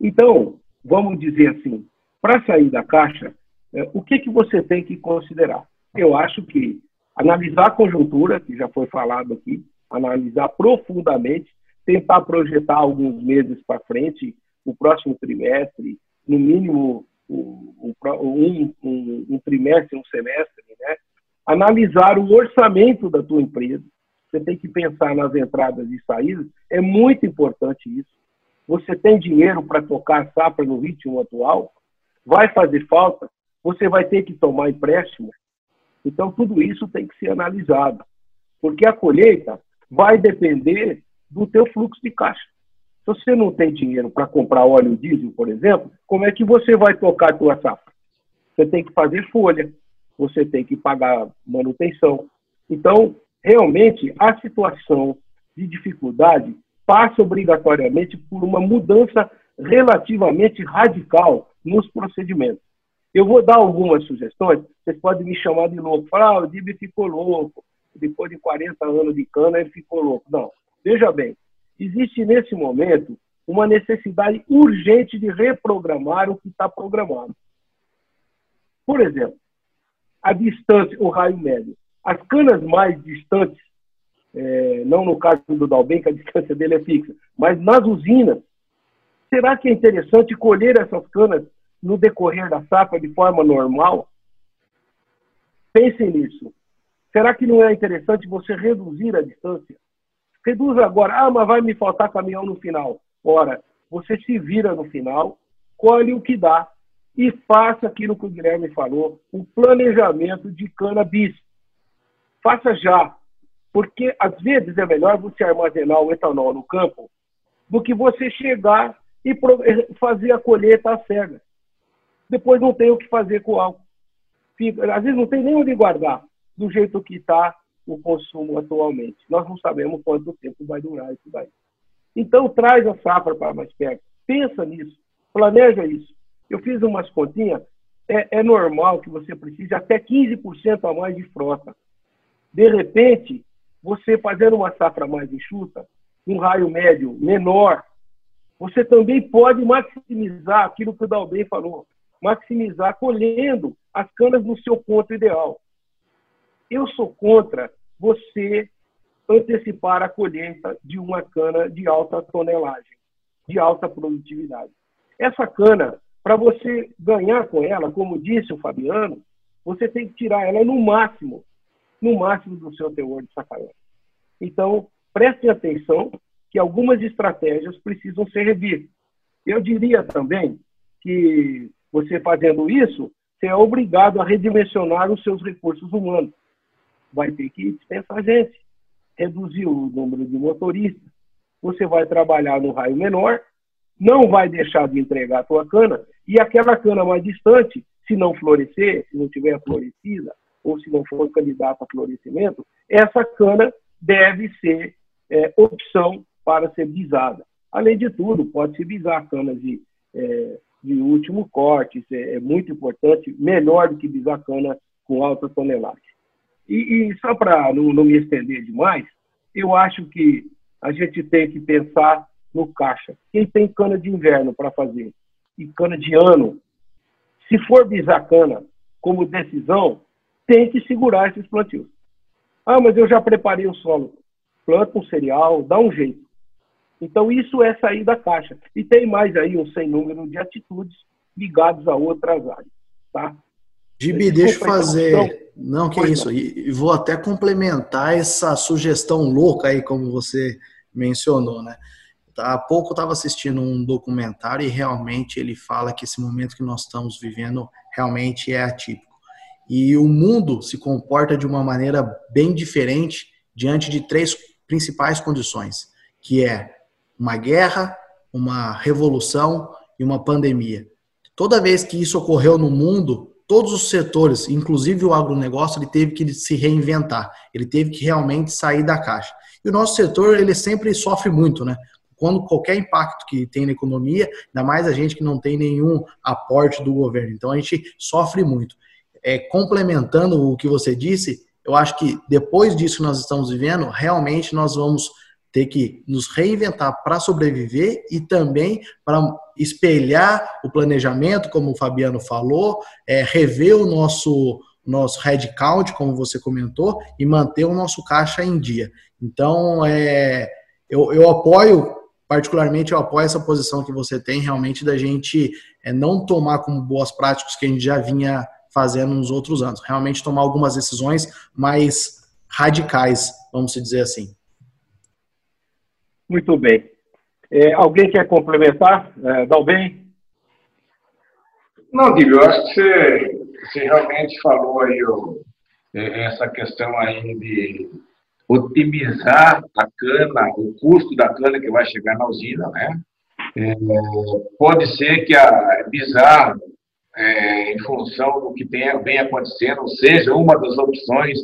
Então, vamos dizer assim, para sair da caixa, é, o que, que você tem que considerar? Eu acho que analisar a conjuntura, que já foi falado aqui, analisar profundamente, tentar projetar alguns meses para frente, o próximo trimestre, no mínimo um, um, um, um trimestre, um semestre, né? analisar o orçamento da tua empresa. Você tem que pensar nas entradas e saídas. É muito importante isso. Você tem dinheiro para tocar a safra no ritmo atual? Vai fazer falta? Você vai ter que tomar empréstimo? Então, tudo isso tem que ser analisado. Porque a colheita vai depender do teu fluxo de caixa. Se você não tem dinheiro para comprar óleo diesel, por exemplo, como é que você vai tocar a sua safra? Você tem que fazer folha, você tem que pagar manutenção. Então, realmente, a situação de dificuldade passa obrigatoriamente por uma mudança relativamente radical nos procedimentos. Eu vou dar algumas sugestões, vocês podem me chamar de louco, falar, ah, o Dib ficou louco, depois de 40 anos de cana ele ficou louco. Não, veja bem, existe nesse momento uma necessidade urgente de reprogramar o que está programado. Por exemplo, a distância, o raio médio. As canas mais distantes, é, não no caso do Dalben, que a distância dele é fixa, mas nas usinas, será que é interessante colher essas canas no decorrer da safra de forma normal? Pensem nisso. Será que não é interessante você reduzir a distância? Reduz agora. Ah, mas vai me faltar caminhão no final. Ora, você se vira no final, colhe o que dá e faça aquilo que o Guilherme falou, o planejamento de cannabis. Faça já, porque às vezes é melhor você armazenar o etanol no campo do que você chegar e fazer a colheita às cegas. Depois não tem o que fazer com o álcool. às vezes não tem nem onde guardar, do jeito que está o consumo atualmente. Nós não sabemos quanto tempo vai durar isso daí. Então, traz a safra para mais perto. Pensa nisso. Planeja isso. Eu fiz umas continhas. É, é normal que você precise até 15% a mais de frota. De repente, você fazendo uma safra mais enxuta, um raio médio menor, você também pode maximizar aquilo que o Dalben falou, maximizar colhendo as canas no seu ponto ideal. Eu sou contra você antecipar a colheita de uma cana de alta tonelagem, de alta produtividade. Essa cana, para você ganhar com ela, como disse o Fabiano, você tem que tirar ela no máximo, no máximo do seu teor de sacarose. Então, prestem atenção que algumas estratégias precisam ser revistas. Eu diria também que você fazendo isso, você é obrigado a redimensionar os seus recursos humanos vai ter que dispensar gente, reduzir o número de motoristas. Você vai trabalhar no raio menor, não vai deixar de entregar a tua cana, e aquela cana mais distante, se não florescer, se não tiver florescida, ou se não for candidato a florescimento, essa cana deve ser é, opção para ser bisada. Além de tudo, pode-se bisar canas de, é, de último corte, isso é, é muito importante, melhor do que bisar cana com alta tonelagem. E, e só para não, não me estender demais, eu acho que a gente tem que pensar no caixa. Quem tem cana de inverno para fazer e cana de ano, se for bisar cana como decisão, tem que segurar esses plantios. Ah, mas eu já preparei o solo. Planta um cereal, dá um jeito. Então, isso é sair da caixa. E tem mais aí um sem número de atitudes ligadas a outras áreas. Tá? Gibi, deixa eu fazer. Não, que isso. E vou até complementar essa sugestão louca aí, como você mencionou, né? Há pouco eu estava assistindo um documentário e realmente ele fala que esse momento que nós estamos vivendo realmente é atípico. E o mundo se comporta de uma maneira bem diferente diante de três principais condições, que é uma guerra, uma revolução e uma pandemia. Toda vez que isso ocorreu no mundo, todos os setores, inclusive o agronegócio, ele teve que se reinventar, ele teve que realmente sair da caixa. E o nosso setor, ele sempre sofre muito, né? Quando qualquer impacto que tem na economia, ainda mais a gente que não tem nenhum aporte do governo. Então a gente sofre muito. É, complementando o que você disse, eu acho que depois disso que nós estamos vivendo, realmente nós vamos ter que nos reinventar para sobreviver e também para espelhar o planejamento, como o Fabiano falou, é, rever o nosso nosso headcount, como você comentou, e manter o nosso caixa em dia. Então, é, eu, eu apoio, particularmente, eu apoio essa posição que você tem, realmente, da gente é, não tomar como boas práticas que a gente já vinha fazendo nos outros anos. Realmente tomar algumas decisões mais radicais, vamos dizer assim. Muito bem. É, alguém quer complementar? É, bem? Não, Diego, eu acho que você, você realmente falou aí é, essa questão aí de, otimizar a cana, o custo da cana que vai chegar na usina, né? É, pode ser que a bizarro, é, em função do que vem acontecendo, seja uma das opções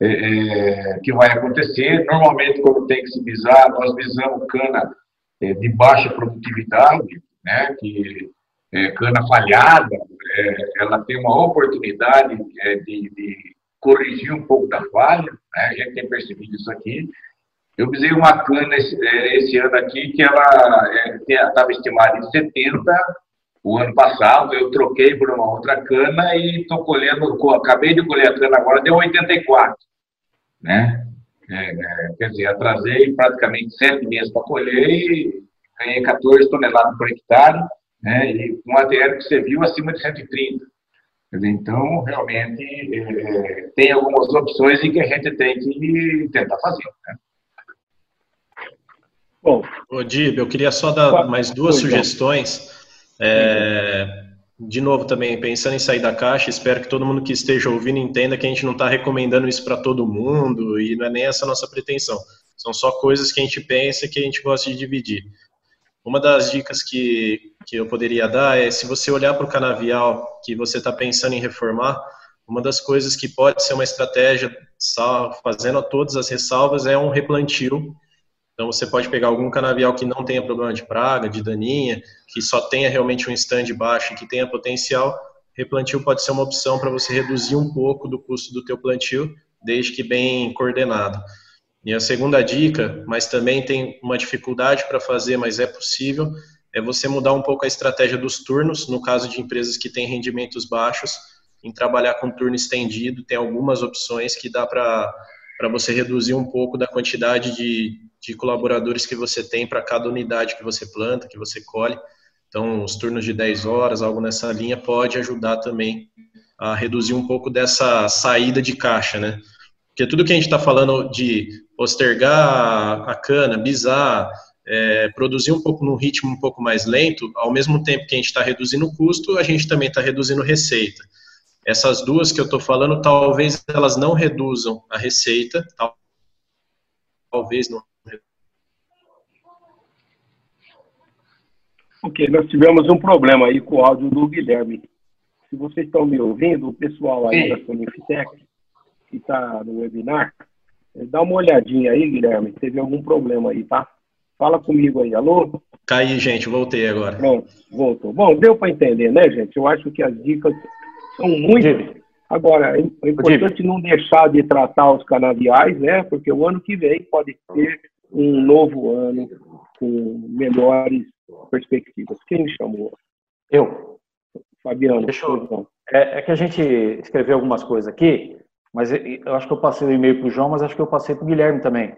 é, é, que vai acontecer. Normalmente, quando tem que se bisar, nós visamos cana é, de baixa produtividade, né, que é, cana falhada, é, ela tem uma oportunidade é, de, de, corrigir um pouco da falha, né, a gente tem percebido isso aqui. Eu visei uma cana esse, esse ano aqui que ela estava estimada em 70 o ano passado, eu troquei por uma outra cana e estou colhendo, acabei de colher a cana agora, deu 84 né? É, é, quer dizer, atrasei praticamente sete meses para colher e ganhei 14 toneladas por hectare, né? E um ATR que você viu acima de 130. Quer dizer, então, realmente, é, tem algumas opções em que a gente tem que tentar fazer, né? Bom, Ô, Dib, eu queria só dar mais duas sugestões. É, de novo também, pensando em sair da caixa, espero que todo mundo que esteja ouvindo entenda que a gente não está recomendando isso para todo mundo e não é nem essa nossa pretensão. São só coisas que a gente pensa que a gente gosta de dividir. Uma das dicas que, que eu poderia dar é se você olhar para o canavial que você está pensando em reformar, uma das coisas que pode ser uma estratégia, fazendo todas as ressalvas, é um replantio então você pode pegar algum canavial que não tenha problema de praga, de daninha, que só tenha realmente um stand baixo e que tenha potencial, replantio pode ser uma opção para você reduzir um pouco do custo do teu plantio, desde que bem coordenado. E a segunda dica, mas também tem uma dificuldade para fazer, mas é possível, é você mudar um pouco a estratégia dos turnos, no caso de empresas que têm rendimentos baixos, em trabalhar com turno estendido, tem algumas opções que dá para você reduzir um pouco da quantidade de, de colaboradores que você tem para cada unidade que você planta, que você colhe. Então, os turnos de 10 horas, algo nessa linha, pode ajudar também a reduzir um pouco dessa saída de caixa, né? Porque tudo que a gente está falando de postergar a cana, bisar, é, produzir um pouco num ritmo um pouco mais lento, ao mesmo tempo que a gente está reduzindo o custo, a gente também está reduzindo receita. Essas duas que eu estou falando, talvez elas não reduzam a receita, talvez não Ok, nós tivemos um problema aí com o áudio do Guilherme. Se vocês estão me ouvindo, o pessoal aí Sim. da Sonifitec, que está no webinar, eh, dá uma olhadinha aí, Guilherme, teve algum problema aí, tá? Fala comigo aí, alô? Caí, gente, voltei agora. Pronto, voltou. Bom, deu para entender, né, gente? Eu acho que as dicas são muito. Agora, é importante não deixar de tratar os canaviais, né? Porque o ano que vem pode ser um novo ano com melhores perspectivas. Quem me chamou? Eu. Fabiano. Deixa eu... É, é, que a gente escreveu algumas coisas aqui, mas eu acho que eu passei o e-mail para o João, mas acho que eu passei para o Guilherme também.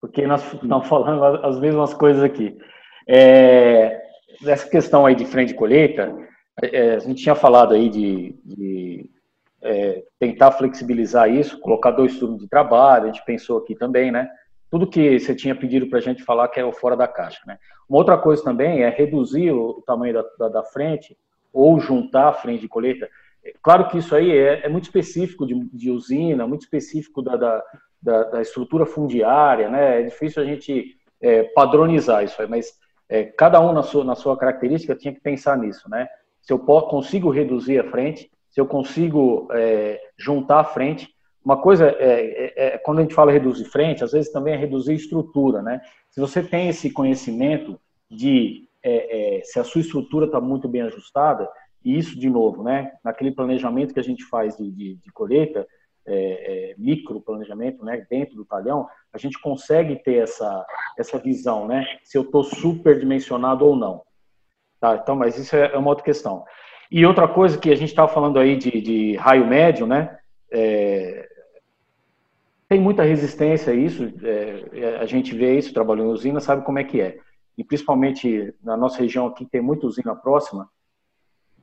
Porque nós estamos falando as mesmas coisas aqui. É, nessa questão aí de frente de colheita, é, a gente tinha falado aí de, de é, tentar flexibilizar isso, colocar dois turnos de trabalho, a gente pensou aqui também, né? Tudo que você tinha pedido para a gente falar que é o fora da caixa. Né? Uma outra coisa também é reduzir o tamanho da, da, da frente ou juntar a frente de colheita. Claro que isso aí é, é muito específico de, de, usina, muito específico da, da, da, estrutura fundiária, né? É difícil a gente é, padronizar isso aí, mas é, cada um na sua, na sua característica tinha que pensar nisso, né? Se eu posso, consigo reduzir a frente, se eu consigo é, juntar a frente, uma coisa é, é, é, quando a gente fala reduzir frente, às vezes também é reduzir estrutura, né? Se você tem esse conhecimento de é, é se a sua estrutura está muito bem ajustada, e isso, de novo, né? Naquele planejamento que a gente faz de, de, de colheita, é, é, micro planejamento, né? Dentro do talhão, a gente consegue ter essa, essa visão, né? Se eu estou superdimensionado ou não. Tá? Então, mas isso é uma outra questão. E outra coisa que a gente estava falando aí de, de raio médio, né? É, tem muita resistência a isso, é, a gente vê isso, trabalhando em usina, sabe como é que é. E principalmente na nossa região aqui, tem muita usina próxima,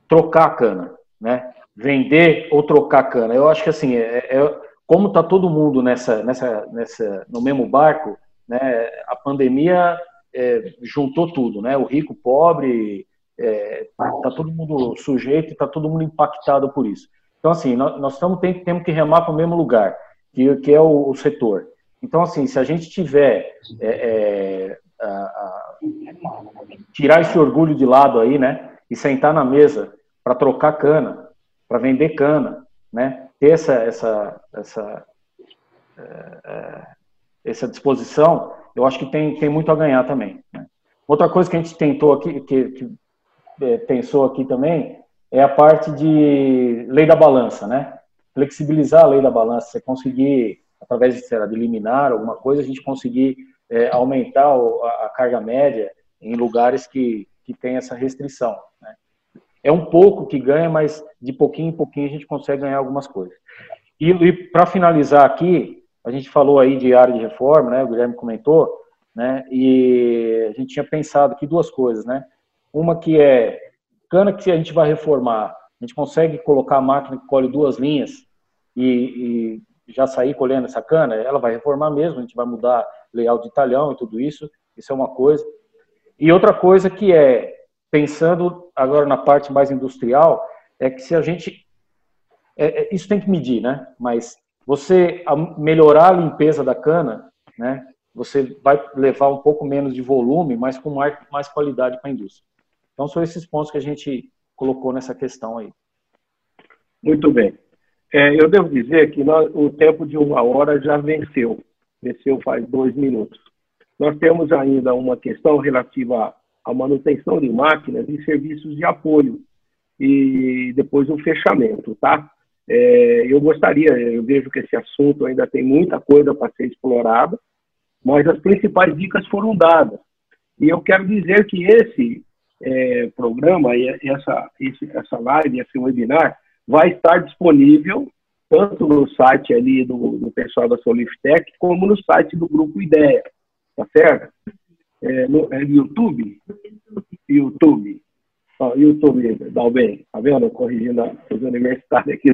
trocar a cana, né? Vender ou trocar cana. Eu acho que assim, é, é como está todo mundo nessa, nessa, nessa, no mesmo barco, né? A pandemia é, juntou tudo, né? O rico, o pobre, é, todo mundo sujeito está todo mundo impactado por isso. Então, assim, nós, nós estamos, temos que remar para o mesmo lugar que, que é o, o setor. Então, assim, se a gente tiver é, é, a, a, tirar esse orgulho de lado aí, né, e sentar na mesa para trocar cana, para vender cana, né, ter essa essa essa é, é, essa disposição, eu acho que tem tem muito a ganhar também. Né? Outra coisa que a gente tentou aqui, que, que é, pensou aqui também, é a parte de lei da balança, né? Flexibilizar a lei da balança, você conseguir através de, lá, de liminar alguma coisa, a gente conseguir é, aumentar a, a, carga média em lugares que, que tem essa restrição. Né? É um pouco que ganha, mas de pouquinho em pouquinho a gente consegue ganhar algumas coisas. E, e para finalizar aqui, a gente falou aí de área de reforma, né? O Guilherme comentou, né? E a gente tinha pensado aqui duas coisas, né? Uma que é cana que a gente vai reformar, a gente consegue colocar a máquina que colhe duas linhas e, e já sair colhendo essa cana, ela vai reformar mesmo, a gente vai mudar layout de talhão e tudo isso, isso é uma coisa. E outra coisa que é, pensando agora na parte mais industrial, é que se a gente, é, é, isso tem que medir, né? Mas você melhorar a limpeza da cana, né? Você vai levar um pouco menos de volume, mas com mais, mais qualidade para a indústria. Então são esses pontos que a gente colocou nessa questão aí. Muito bem. É, eu devo dizer que nós, o tempo de uma hora já venceu, venceu faz dois minutos. Nós temos ainda uma questão relativa à manutenção de máquinas e serviços de apoio e depois o fechamento, tá? É, eu gostaria, eu vejo que esse assunto ainda tem muita coisa para ser explorada, mas as principais dicas foram dadas. E eu quero dizer que esse é, programa, essa, esse, essa live, esse webinar, vai estar disponível tanto no site ali do, do pessoal da Soliftec, como no site do Grupo Ideia, tá certo? É, no é YouTube, YouTube, ó, YouTube, dá bem, tá vendo? Corrigindo os universitários aqui.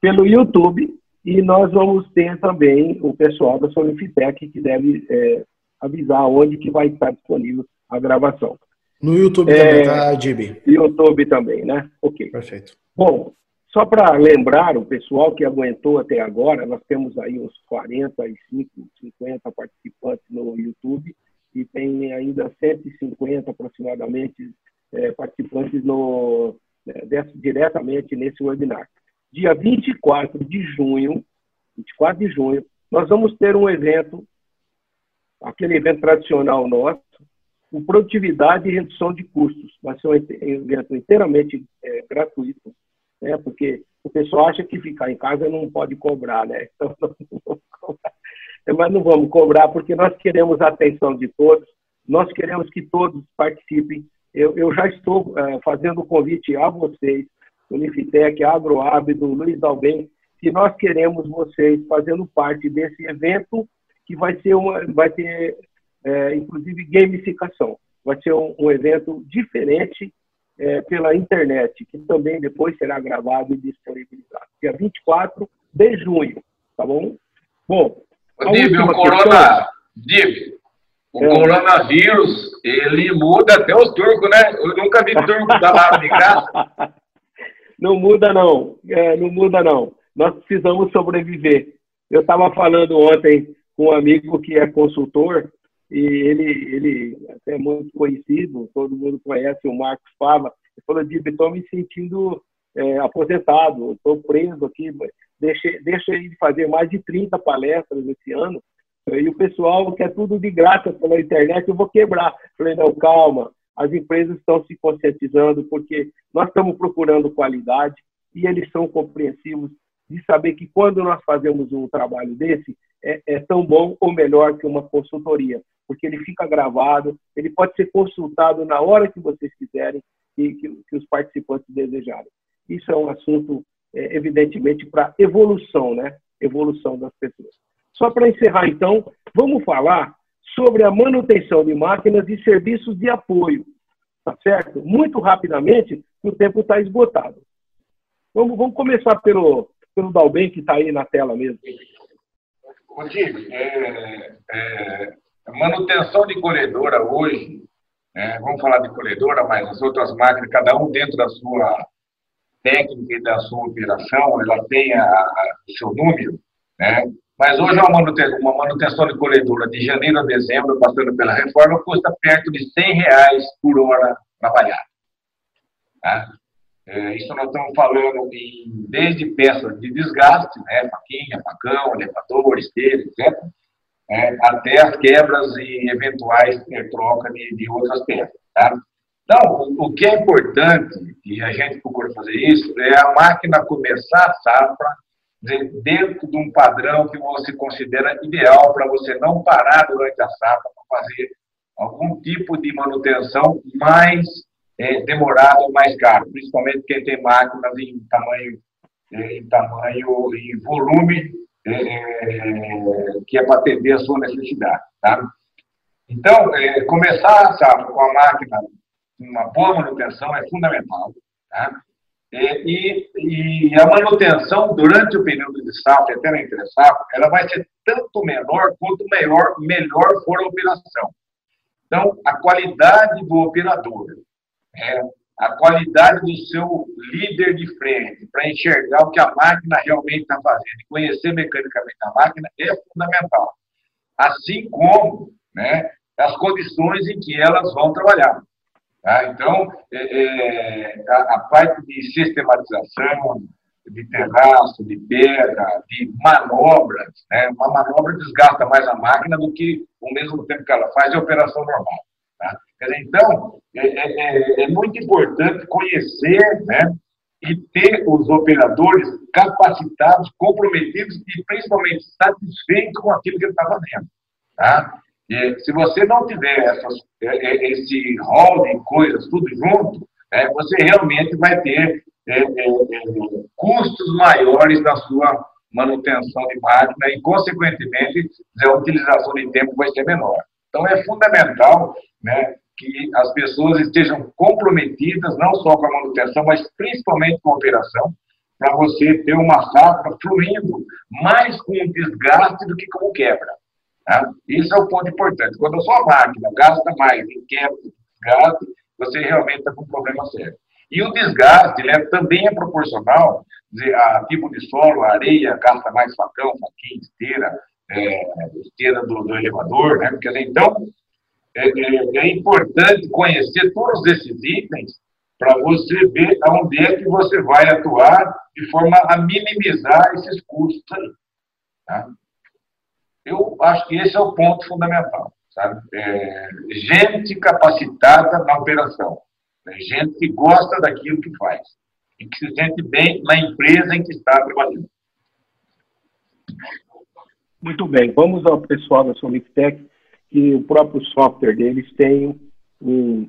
Pelo YouTube, e nós vamos ter também o pessoal da Soliftec que deve é, avisar onde que vai estar disponível a gravação. No YouTube é, também, tá, Gibi? YouTube também, né? Ok. Perfeito. Bom, só para lembrar o pessoal que aguentou até agora, nós temos aí uns 45, 50 participantes no YouTube e tem ainda 150 aproximadamente é, participantes no, é, desse, diretamente nesse webinar. Dia 24 de junho, 24 de junho, nós vamos ter um evento, aquele evento tradicional nosso, com produtividade e redução de custos. Vai ser um evento inteiramente é, gratuito, né? porque o pessoal acha que ficar em casa não pode cobrar, né? Então, não cobrar. Mas não vamos cobrar porque nós queremos a atenção de todos, nós queremos que todos participem. Eu, eu já estou é, fazendo o convite a vocês, Unifitec, Agroábido, Luiz Dalben, que nós queremos vocês fazendo parte desse evento que vai ser uma, vai ter é, inclusive gamificação. Vai ser um, um evento diferente é, pela internet, que também depois será gravado e disponibilizado. Dia 24 de junho, tá bom? Bom, Dib, o corona, Dib, o é. coronavírus, ele muda até os turcos, né? Eu nunca vi turco da lá de graça. Não muda, não. É, não muda, não. Nós precisamos sobreviver. Eu estava falando ontem com um amigo que é consultor e ele, ele é muito conhecido, todo mundo conhece o Marcos Fava. Ele falou, Dib, estou me sentindo é, aposentado, estou preso aqui, deixa ele fazer mais de 30 palestras esse ano, e o pessoal quer tudo de graça pela internet, eu vou quebrar. Falei, não, calma, as empresas estão se conscientizando porque nós estamos procurando qualidade e eles são compreensivos de saber que quando nós fazemos um trabalho desse, é, é, tão bom ou melhor que uma consultoria porque ele fica gravado, ele pode ser consultado na hora que vocês quiserem e que, que os participantes desejarem. Isso é um assunto, é, evidentemente, para evolução, né? Evolução das pessoas. Só para encerrar, então, vamos falar sobre a manutenção de máquinas e serviços de apoio, tá certo? Muito rapidamente, o tempo está esgotado. Vamos, vamos começar pelo, pelo Dalben, que está aí na tela mesmo. Rodrigo, é, é, a manutenção de colhedora hoje, né, vamos falar de colhedora, mas as outras máquinas, cada um dentro da sua técnica e da sua operação, ela tem a, a, seu número, né? Mas hoje uma manutenção, uma manutenção de colhedora de janeiro a dezembro, passando pela reforma, custa perto de 100 reais por hora trabalhada. Tá? É, isso nós estamos falando em, desde peças de desgaste, né, faquinha, facão, elevador, esteira, etc., é, até as quebras e eventuais é, troca de, de outras peças. Tá? Então, o, o, que é importante, e a gente procura fazer isso, é a máquina começar a safra dentro de um padrão que você considera ideal para você não parar durante a safra para fazer algum tipo de manutenção mais é, demorado ou mais caro, principalmente quem tem máquinas em tamanho, é, em tamanho e volume é, é, que é para atender a sua necessidade. Tá? Então, é, começar sabe, com a máquina, uma boa manutenção é fundamental. Tá? É, e, e, a manutenção durante o período de safra, até na entre safra, ela vai ser tanto menor quanto melhor, melhor for a operação. Então, a qualidade do operador, é, a qualidade do seu líder de frente, para enxergar o que a máquina realmente está fazendo e conhecer mecanicamente a máquina é fundamental. Assim como né, as condições em que elas vão trabalhar. Tá? Então, é, é, a, a, parte de sistematização, de terraço, de pedra, de manobras, né? uma manobra desgasta mais a máquina do que, ao mesmo tempo que ela faz, a operação normal. Tá? Então, é, é, é, é, muito importante conhecer né, e ter os operadores capacitados, comprometidos e principalmente satisfeitos com aquilo que ele está fazendo. Tá? E, se você não tiver essas, é, é, esse rol de coisas tudo junto, é, você realmente vai ter é, custos maiores da sua manutenção de máquina e, consequentemente, a utilização de tempo vai ser menor. Então, é fundamental né, que as pessoas estejam comprometidas não só com a manutenção, mas principalmente com a operação, para você ter uma safra fluindo mais com desgaste do que com quebra. Tá? Isso é o ponto importante. Quando a sua máquina gasta mais em quebra desgaste, você realmente está com um problema sério. E o desgaste né, também é proporcional a tipo de solo, a areia gasta mais facão, faquinha, esteira, é, esteira do, do elevador, né? Porque, então, é, é, é importante conhecer todos esses itens para você ver aonde é que você vai atuar de forma a minimizar esses custos aí. Tá? Eu acho que esse é o ponto fundamental. Sabe? É, gente capacitada na operação, né? gente que gosta daquilo que faz e que se sente bem na empresa em que está trabalhando. Muito bem, vamos ao pessoal da Soliptec que o próprio software deles tem um,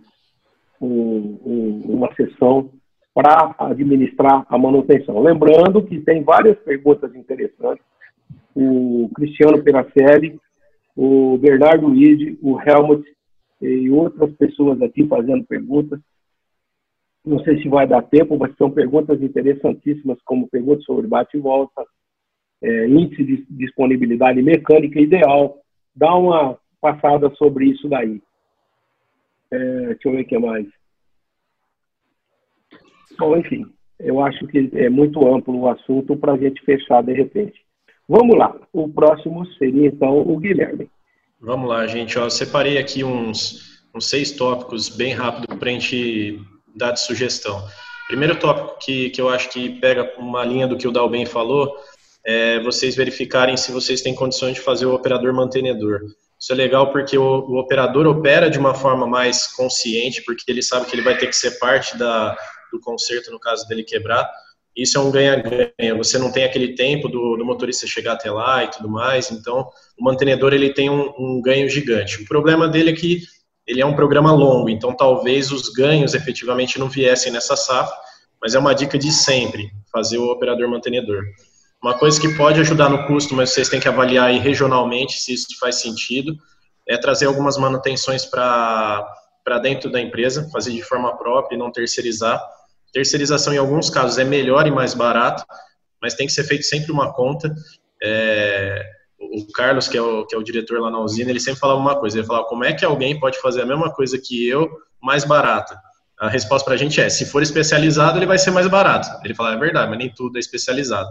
um, uma sessão para administrar a manutenção. Lembrando que tem várias perguntas interessantes. O Cristiano Peracelli, o Bernardo Luiz, o Helmut e outras pessoas aqui fazendo perguntas. Não sei se vai dar tempo, mas são perguntas interessantíssimas, como perguntas sobre bate e volta, é, índice de disponibilidade mecânica ideal. Dá uma passada sobre isso daí. É, deixa eu ver o que mais. Bom, enfim, eu acho que é muito amplo o assunto para a gente fechar de repente. Vamos lá, o próximo seria então o Guilherme. Vamos lá, gente. Ó, separei aqui uns, uns seis tópicos bem rápido para a gente dar de sugestão. Primeiro tópico que, que eu acho que pega uma linha do que o Dalben falou é vocês verificarem se vocês têm condições de fazer o operador mantenedor. Isso é legal porque o, o, operador opera de uma forma mais consciente, porque ele sabe que ele vai ter que ser parte da, do conserto no caso dele quebrar. Isso é um ganha-ganha. Você não tem aquele tempo do, do, motorista chegar até lá e tudo mais. Então, o mantenedor ele tem um, um ganho gigante. O problema dele é que ele é um programa longo, então talvez os ganhos efetivamente não viessem nessa safra, mas é uma dica de sempre fazer o operador mantenedor. Uma coisa que pode ajudar no custo, mas vocês têm que avaliar aí regionalmente se isso faz sentido, é trazer algumas manutenções para dentro da empresa, fazer de forma própria e não terceirizar. Terceirização, em alguns casos, é melhor e mais barato, mas tem que ser feito sempre uma conta. É, o Carlos, que é o, que é o diretor lá na usina, ele sempre falava uma coisa, ele falava, como é que alguém pode fazer a mesma coisa que eu, mais barata? A resposta para a gente é, se for especializado, ele vai ser mais barato. Ele fala, é verdade, mas nem tudo é especializado.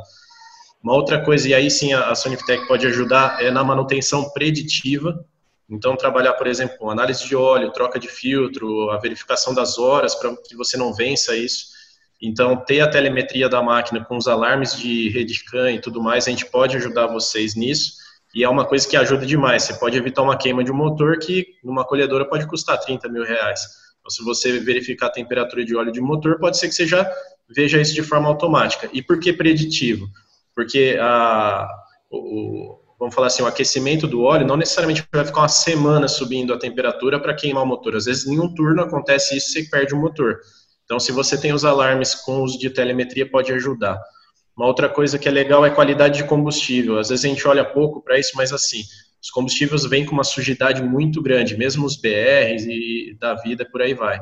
Uma outra coisa, e aí sim a, a Sonifitec pode ajudar, é na manutenção preditiva. Então, trabalhar, por exemplo, análise de óleo, troca de filtro, a verificação das horas para que você não vença isso. Então, ter a telemetria da máquina com os alarmes de rede CAN e tudo mais, a gente pode ajudar vocês nisso. E é uma coisa que ajuda demais. Você pode evitar uma queima de um motor que numa colhedora pode custar 30 mil reais. Então, se você verificar a temperatura de óleo de motor, pode ser que você já veja isso de forma automática. E por que preditivo? Porque a, o, vamos falar assim, o aquecimento do óleo não necessariamente vai ficar uma semana subindo a temperatura para queimar o motor. Às vezes, em um turno acontece isso, você perde o motor. Então, se você tem os alarmes com uso de telemetria, pode ajudar. Uma outra coisa que é legal é qualidade de combustível. Às vezes a gente olha pouco para isso, mas assim, os combustíveis vêm com uma sujidade muito grande, mesmo os BRs e da vida por aí vai.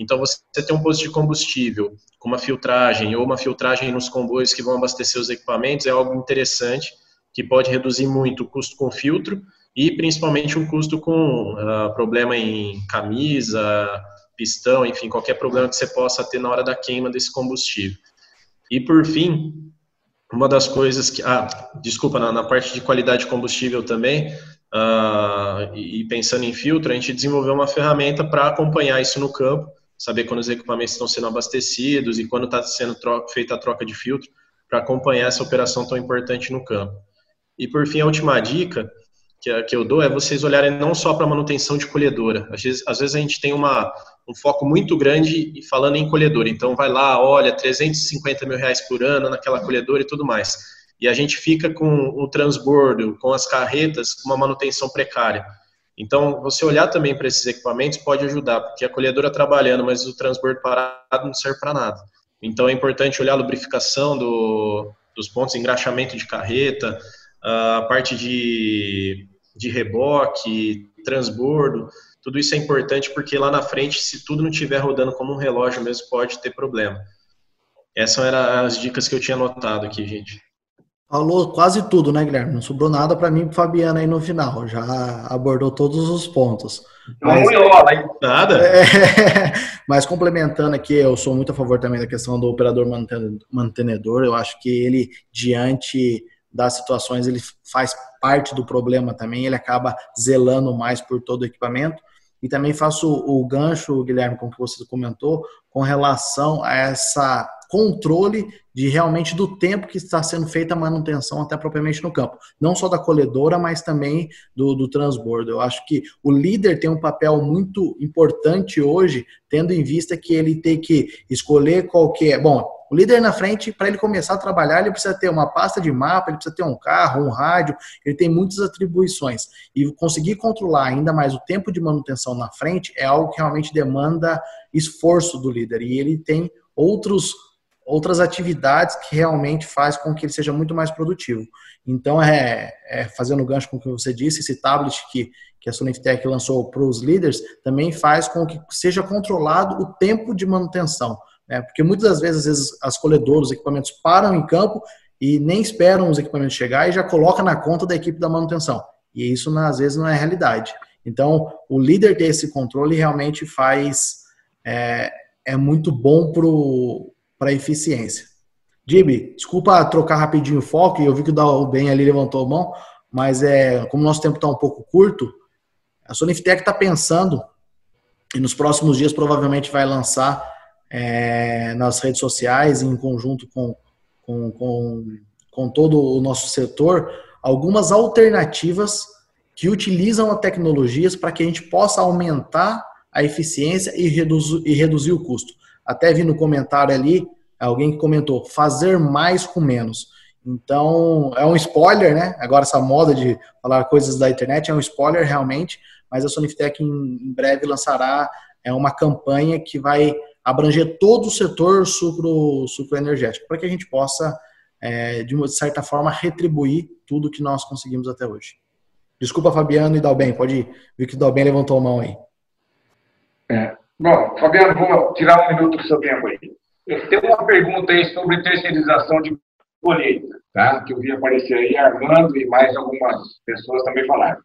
Então, você ter um posto de combustível com uma filtragem ou uma filtragem nos comboios que vão abastecer os equipamentos é algo interessante, que pode reduzir muito o custo com filtro e principalmente o custo com uh, problema em camisa, pistão, enfim, qualquer problema que você possa ter na hora da queima desse combustível. E por fim, uma das coisas que, ah, desculpa, na, na parte de qualidade de combustível também, uh, e, e pensando em filtro, a gente desenvolveu uma ferramenta para acompanhar isso no campo saber quando os equipamentos estão sendo abastecidos e quando está sendo feita a troca de filtro, para acompanhar essa operação tão importante no campo. E por fim, a última dica que, que eu dou é vocês olharem não só para a manutenção de colhedora. Às vezes, às vezes a gente tem uma, um foco muito grande falando em colhedora. Então vai lá, olha, 350 mil reais por ano naquela colhedora e tudo mais. E a gente fica com o transbordo, com as carretas, com uma manutenção precária. Então, você olhar também para esses equipamentos pode ajudar, porque a colhedora trabalhando, mas o transbordo parado não serve para nada. Então, é importante olhar a lubrificação do, dos pontos, engraxamento de carreta, a parte de, de reboque, transbordo, tudo isso é importante porque lá na frente, se tudo não estiver rodando como um relógio mesmo, pode ter problema. Essas eram as dicas que eu tinha anotado aqui, gente. Falou quase tudo, né, Guilherme? Não sobrou nada para mim e Fabiana aí no final. Já abordou todos os pontos. Mas? Nada. É, mas complementando aqui, eu sou muito a favor também da questão do operador mantenedor. Eu acho que ele, diante das situações, ele faz parte do problema também. Ele acaba zelando mais por todo o equipamento. E também faço o gancho, Guilherme, com o que você comentou, com relação a essa controle de realmente do tempo que está sendo feita a manutenção até propriamente no campo. Não só da colhedora, mas também do, do transbordo. Eu acho que o líder tem um papel muito importante hoje, tendo em vista que ele tem que escolher qual que é. Bom, o líder na frente, para ele começar a trabalhar, ele precisa ter uma pasta de mapa, ele precisa ter um carro, um rádio, ele tem muitas atribuições. E conseguir controlar ainda mais o tempo de manutenção na frente é algo que realmente demanda esforço do líder. E ele tem outros outras atividades que realmente faz com que ele seja muito mais produtivo. Então, é, é fazendo gancho com o que você disse, esse tablet que, que a Sonifitec lançou para os líderes também faz com que seja controlado o tempo de manutenção. Né? Porque muitas das vezes, vezes, as colhedoras, os equipamentos param em campo e nem esperam os equipamentos chegar e já coloca na conta da equipe da manutenção. E isso, às vezes, não é realidade. Então, o líder ter esse controle realmente faz... É, é muito bom para o para eficiência. Dibi, desculpa trocar rapidinho o foco, eu vi que o bem ali levantou a mão, mas é, como nosso tempo está um pouco curto, a Soniftec está pensando, e nos próximos dias provavelmente vai lançar é, nas redes sociais, em conjunto com, com, com, com todo o nosso setor, algumas alternativas que utilizam a tecnologias para que a gente possa aumentar a eficiência e reduzir, e reduzir o custo. Até vi no comentário ali, alguém que comentou, fazer mais com menos. Então, é um spoiler, né? Agora, essa moda de falar coisas da internet é um spoiler realmente, mas a Sonifitec em, breve lançará é uma campanha que vai abranger todo o setor sucro, sucro energético, para que a gente possa, é, de uma certa forma, retribuir tudo que nós conseguimos até hoje. Desculpa, Fabiano e Dalben, pode ir. Vi que o Dalben levantou a mão aí. É, Bom, Fabiano, vou tirar um minuto do seu tempo aí. Eu tenho uma pergunta aí sobre terceirização de colheita, tá? Que eu vi aparecer aí, Armando e mais algumas pessoas também falaram.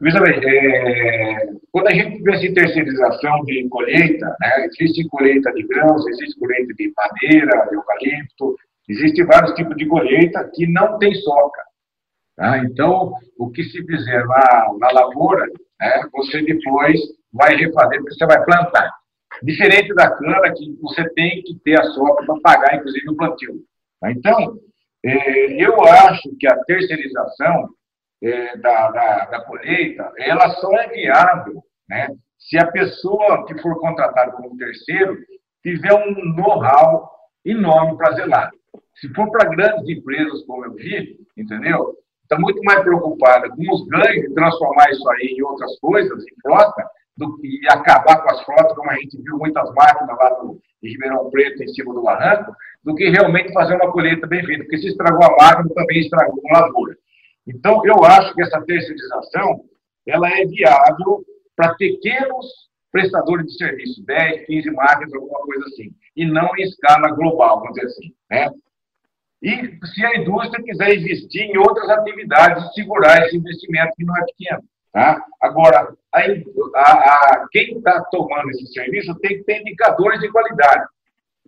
Veja bem, é, quando a gente pensa em terceirização de colheita, né, existe colheita de grãos, existe colheita de madeira, de eucalipto, Existem vários tipos de colheita que não tem soca. Tá? Então, o que se fizer na, na lavoura, né, você depois vai refazer, porque você vai plantar. Diferente da cana, que você tem que ter a soca para pagar, inclusive, o plantio. Tá? Então, é, eu acho que a terceirização é, da, da, da, colheita, ela só é viável né, se a pessoa que for contratada como terceiro tiver um know-how enorme para zelar. Se for para grandes empresas, como eu vi, entendeu? Está muito mais preocupada com os ganhos transformar isso aí em outras coisas, em frota, do que acabar com as frotas, como a gente viu muitas máquinas lá no Ribeirão Preto, em cima do barranco, do que realmente fazer uma colheita bem feita. Porque se estragou a máquina, também estragou a lavoura. Então, eu acho que essa terceirização ela é viável para pequenos prestadores de serviço, 10, 15 máquinas, alguma coisa assim, e não em escala global, vamos dizer assim. Né? E se a indústria quiser investir em outras atividades, segurar esse investimento que não é pequeno. Tá? Agora, a, a, a quem está tomando esse serviço tem que ter indicadores de qualidade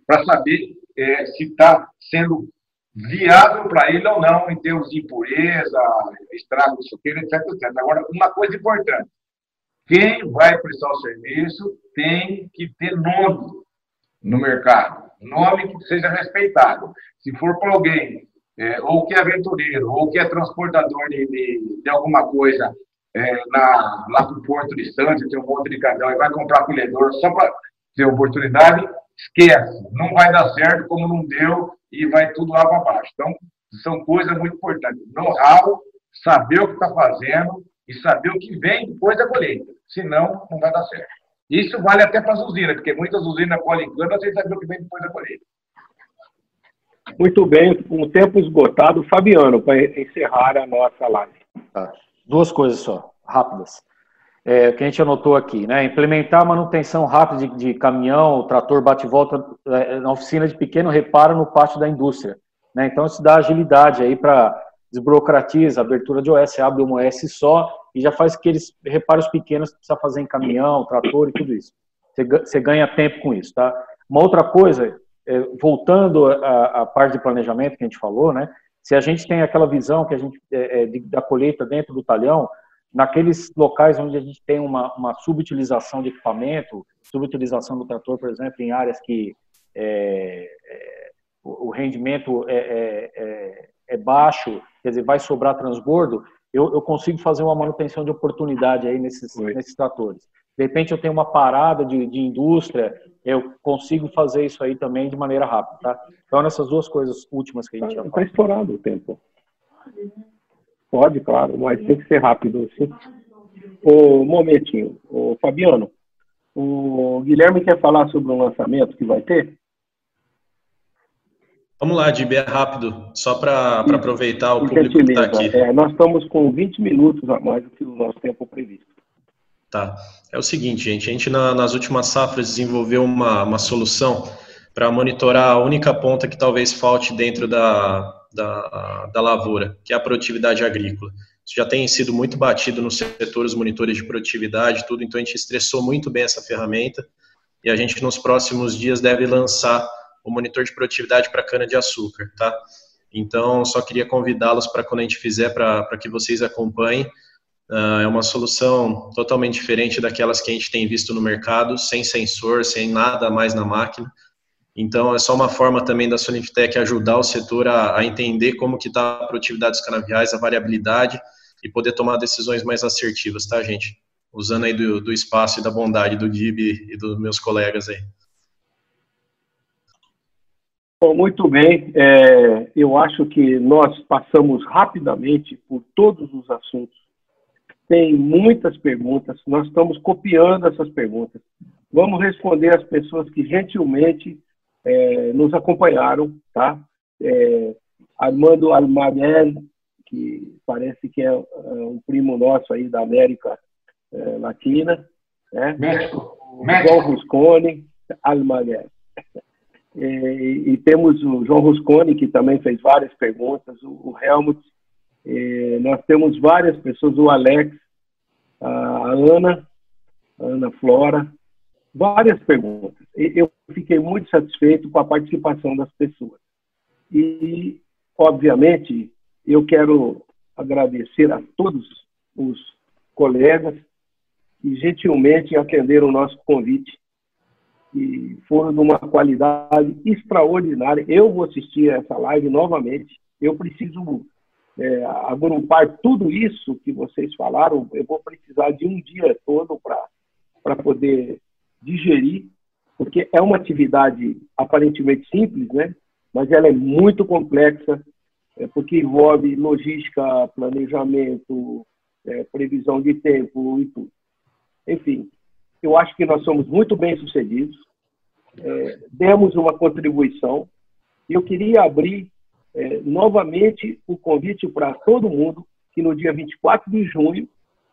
para saber é, se está sendo viável para ele ou não em termos de impureza, estrago de suqueiro, etc, etc. Agora, uma coisa importante, quem vai prestar o serviço tem que ter nome no mercado, nome que seja respeitado. Se for para alguém, é, ou que é aventureiro, ou que é transportador de, de, de alguma coisa é, na, lá para o porto distante, tem um monte de cadão e vai comprar colhedor só para ter oportunidade, esquece, não vai dar certo como não deu e vai tudo lá para baixo. Então, são coisas muito importantes. Know-how, saber o que está fazendo e saber o que vem depois da colheita. Senão, não vai dar certo. Isso vale até para as usinas, porque muitas usinas colhem cana sem saber o que vem depois da colheita. Muito bem, um tempo esgotado. Fabiano, para encerrar a nossa live. Tá. Duas coisas só, rápidas. É, que a gente anotou aqui, né? Implementar manutenção rápida de, de caminhão, trator bate-volta é, na oficina de pequeno reparo no pátio da indústria. Né? Então, isso dá agilidade aí para desburocratiza, abertura de OS, abre um OS só e já faz aqueles reparos pequenos que precisa fazer em caminhão, trator e tudo isso. Você ganha tempo com isso, tá? Uma outra coisa, é, voltando à parte de planejamento que a gente falou, né? Se a gente tem aquela visão que a gente é, é, de, da colheita dentro do talhão, naqueles locais onde a gente tem uma, uma subutilização de equipamento, subutilização do trator, por exemplo, em áreas que é, é, o rendimento é, é, é, é, baixo, quer dizer, vai sobrar transbordo, eu, eu, consigo fazer uma manutenção de oportunidade aí nesses, nesses tratores. De repente eu tenho uma parada de, de indústria, eu consigo fazer isso aí também de maneira rápida, tá? Então, nessas duas coisas últimas que a gente já Está estourado o tempo. Pode, claro, mas tem que ser rápido, sim. Um momentinho. O Fabiano, o Guilherme quer falar sobre o lançamento que vai ter? Vamos lá, Dib, é rápido, só para aproveitar o público que está aqui. É, nós estamos com 20 minutos a mais do que o nosso tempo previsto. Tá. É o seguinte, gente, a gente na, nas últimas safras desenvolveu uma, uma solução para monitorar a única ponta que talvez falte dentro da, da, da lavoura, que é a produtividade agrícola. Isso já tem sido muito batido no setor, os monitores de produtividade, tudo, então a gente estressou muito bem essa ferramenta e a gente nos próximos dias deve lançar o monitor de produtividade para cana-de-açúcar, tá? Então, só queria convidá-los para quando a gente fizer, para que vocês acompanhem. Uh, é uma solução totalmente diferente daquelas que a gente tem visto no mercado, sem sensor, sem nada mais na máquina. Então, é só uma forma também da Soniftec ajudar o setor a, a entender como que está a produtividade dos canaviais, a variabilidade e poder tomar decisões mais assertivas, tá, gente? Usando aí do, do espaço e da bondade do DIB e dos meus colegas aí. Bom, muito bem. É, eu acho que nós passamos rapidamente por todos os assuntos. Tem muitas perguntas, nós estamos copiando essas perguntas. Vamos responder às pessoas que gentilmente é, nos acompanharam, tá? É, Armando Almaguer, que parece que é, é um primo nosso aí da América é, Latina, né? México. João Rusconi, Almaguer. E, e, temos o João Rusconi, que também fez várias perguntas, o, o Helmut, e nós temos várias pessoas, o Alex, a Ana, a Ana Flora, várias perguntas. Eu fiquei muito satisfeito com a participação das pessoas. E, obviamente, eu quero agradecer a todos os colegas que gentilmente atenderam o nosso convite e foram de uma qualidade extraordinária. Eu vou assistir essa live novamente. Eu preciso é, agrupar tudo isso que vocês falaram. Eu vou precisar de um dia todo para poder digerir, porque é uma atividade aparentemente simples, né? mas ela é muito complexa, é, porque envolve logística, planejamento, é, previsão de tempo e tudo. Enfim, eu acho que nós somos muito bem sucedidos, é, demos uma contribuição, e eu queria abrir é, novamente o convite para todo mundo que no dia 24 de junho,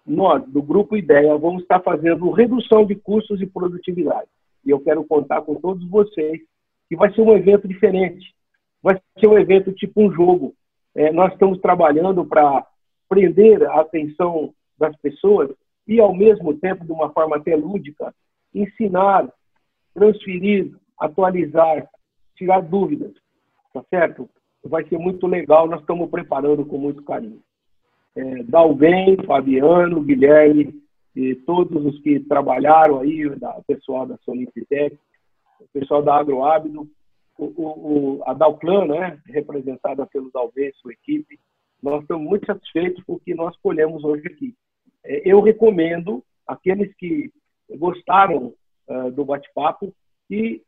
nós, do Grupo Ideia, vamos estar fazendo redução de custos e produtividade. E eu quero contar com todos vocês que vai ser um evento diferente. Vai ser um evento tipo um jogo. É, nós estamos trabalhando para prender a atenção das pessoas e, ao mesmo tempo, de uma forma até lúdica, ensinar, transferir, atualizar, tirar dúvidas, tá certo? Vai ser muito legal, nós estamos preparando com muito carinho. É, Dalben, Fabiano, Guilherme, e todos os que trabalharam aí, o pessoal da Solintitec, o pessoal da Agroábido, o, o, a Dalplan, né, representada pelo Dalben, sua equipe, nós estamos muito satisfeitos com o que nós colhemos hoje aqui. É, eu recomendo aqueles que gostaram uh, do bate-papo que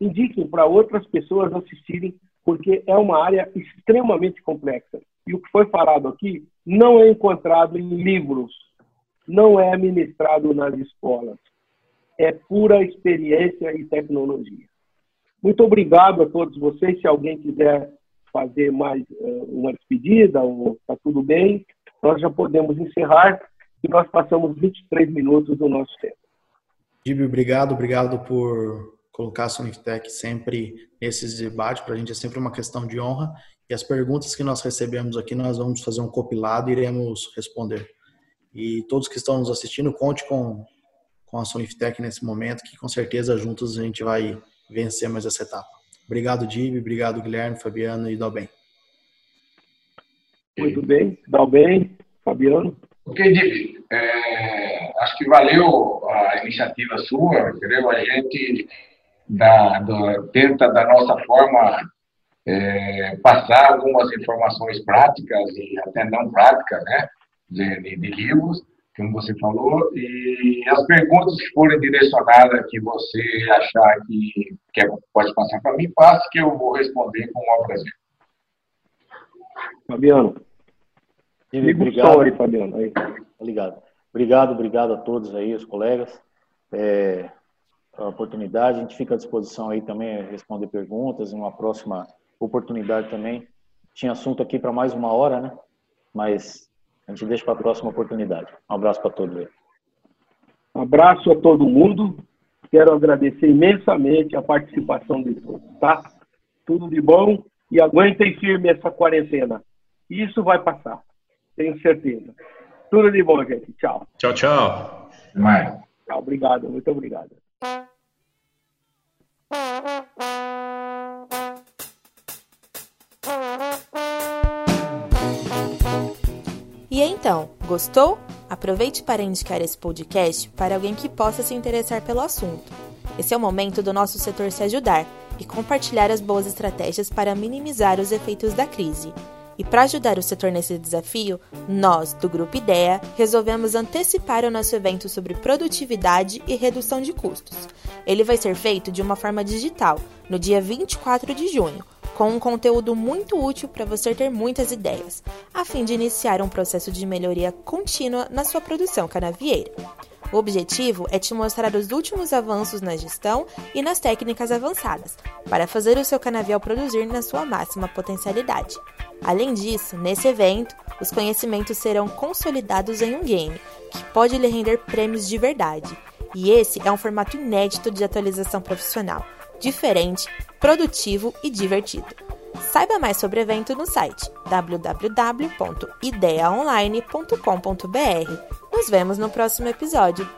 indiquem para outras pessoas assistirem, porque é uma área extremamente complexa. E o que foi falado aqui não é encontrado em livros, não é ministrado nas escolas. É pura experiência e tecnologia. Muito obrigado a todos vocês. Se alguém quiser fazer mais uh, uma despedida, ou está tudo bem, nós já podemos encerrar e nós passamos 23 minutos do nosso tempo. Gibio, obrigado, obrigado por colocar a Sonitec sempre nesses debates. Para a gente é sempre uma questão de honra. E as perguntas que nós recebemos aqui, nós vamos fazer um compilado e iremos responder. E todos que estão nos assistindo, conte com, com a Sonitec nesse momento, que com certeza juntos a gente vai vencer mais essa etapa. Obrigado, Dib, obrigado, Guilherme, Fabiano e Dalben. Muito bem, Dalben, Fabiano. Ok, Dib, é, acho que valeu a iniciativa sua, entendeu? A gente da, da, tenta, da nossa forma, é, passar algumas informações práticas e até não práticas, né, de, de, de livros, como você falou, e as perguntas que forem direcionadas, que você achar que, que é, pode passar para mim, passe que eu vou responder com o maior prazer. Fabiano. obrigado. Story, Fabiano. Aí. Obrigado. Obrigado, obrigado a todos aí, os colegas. É, a oportunidade, a gente fica à disposição aí também a responder perguntas em uma próxima oportunidade também. Tinha assunto aqui para mais uma hora, né? Mas a gente deixa para a próxima oportunidade. Um abraço para todos aí. Um abraço a todo mundo. Quero agradecer imensamente a participação de todos, tá? Tudo de bom e aguentem firme essa quarentena. Isso vai passar, tenho certeza. Tudo de bom, gente. Tchau. Tchau, tchau. Mais. Tchau, obrigado, muito obrigado. Então, gostou? Aproveite para indicar esse podcast para alguém que possa se interessar pelo assunto. Esse é o momento do nosso setor se ajudar e compartilhar as boas estratégias para minimizar os efeitos da crise. E para ajudar o setor nesse desafio, nós, do Grupo Ideia, resolvemos antecipar o nosso evento sobre produtividade e redução de custos. Ele vai ser feito de uma forma digital, no dia 24 de junho, com um conteúdo muito útil para você ter muitas ideias, a fim de iniciar um processo de melhoria contínua na sua produção canavieira. O objetivo é te mostrar os últimos avanços na gestão e nas técnicas avançadas, para fazer o seu canavial produzir na sua máxima potencialidade. Além disso, nesse evento, os conhecimentos serão consolidados em um game, que pode lhe render prêmios de verdade. E esse é um formato inédito de atualização profissional, diferente, produtivo e divertido. Saiba mais sobre o evento no site www.ideaonline.com.br. Nos vemos no próximo episódio.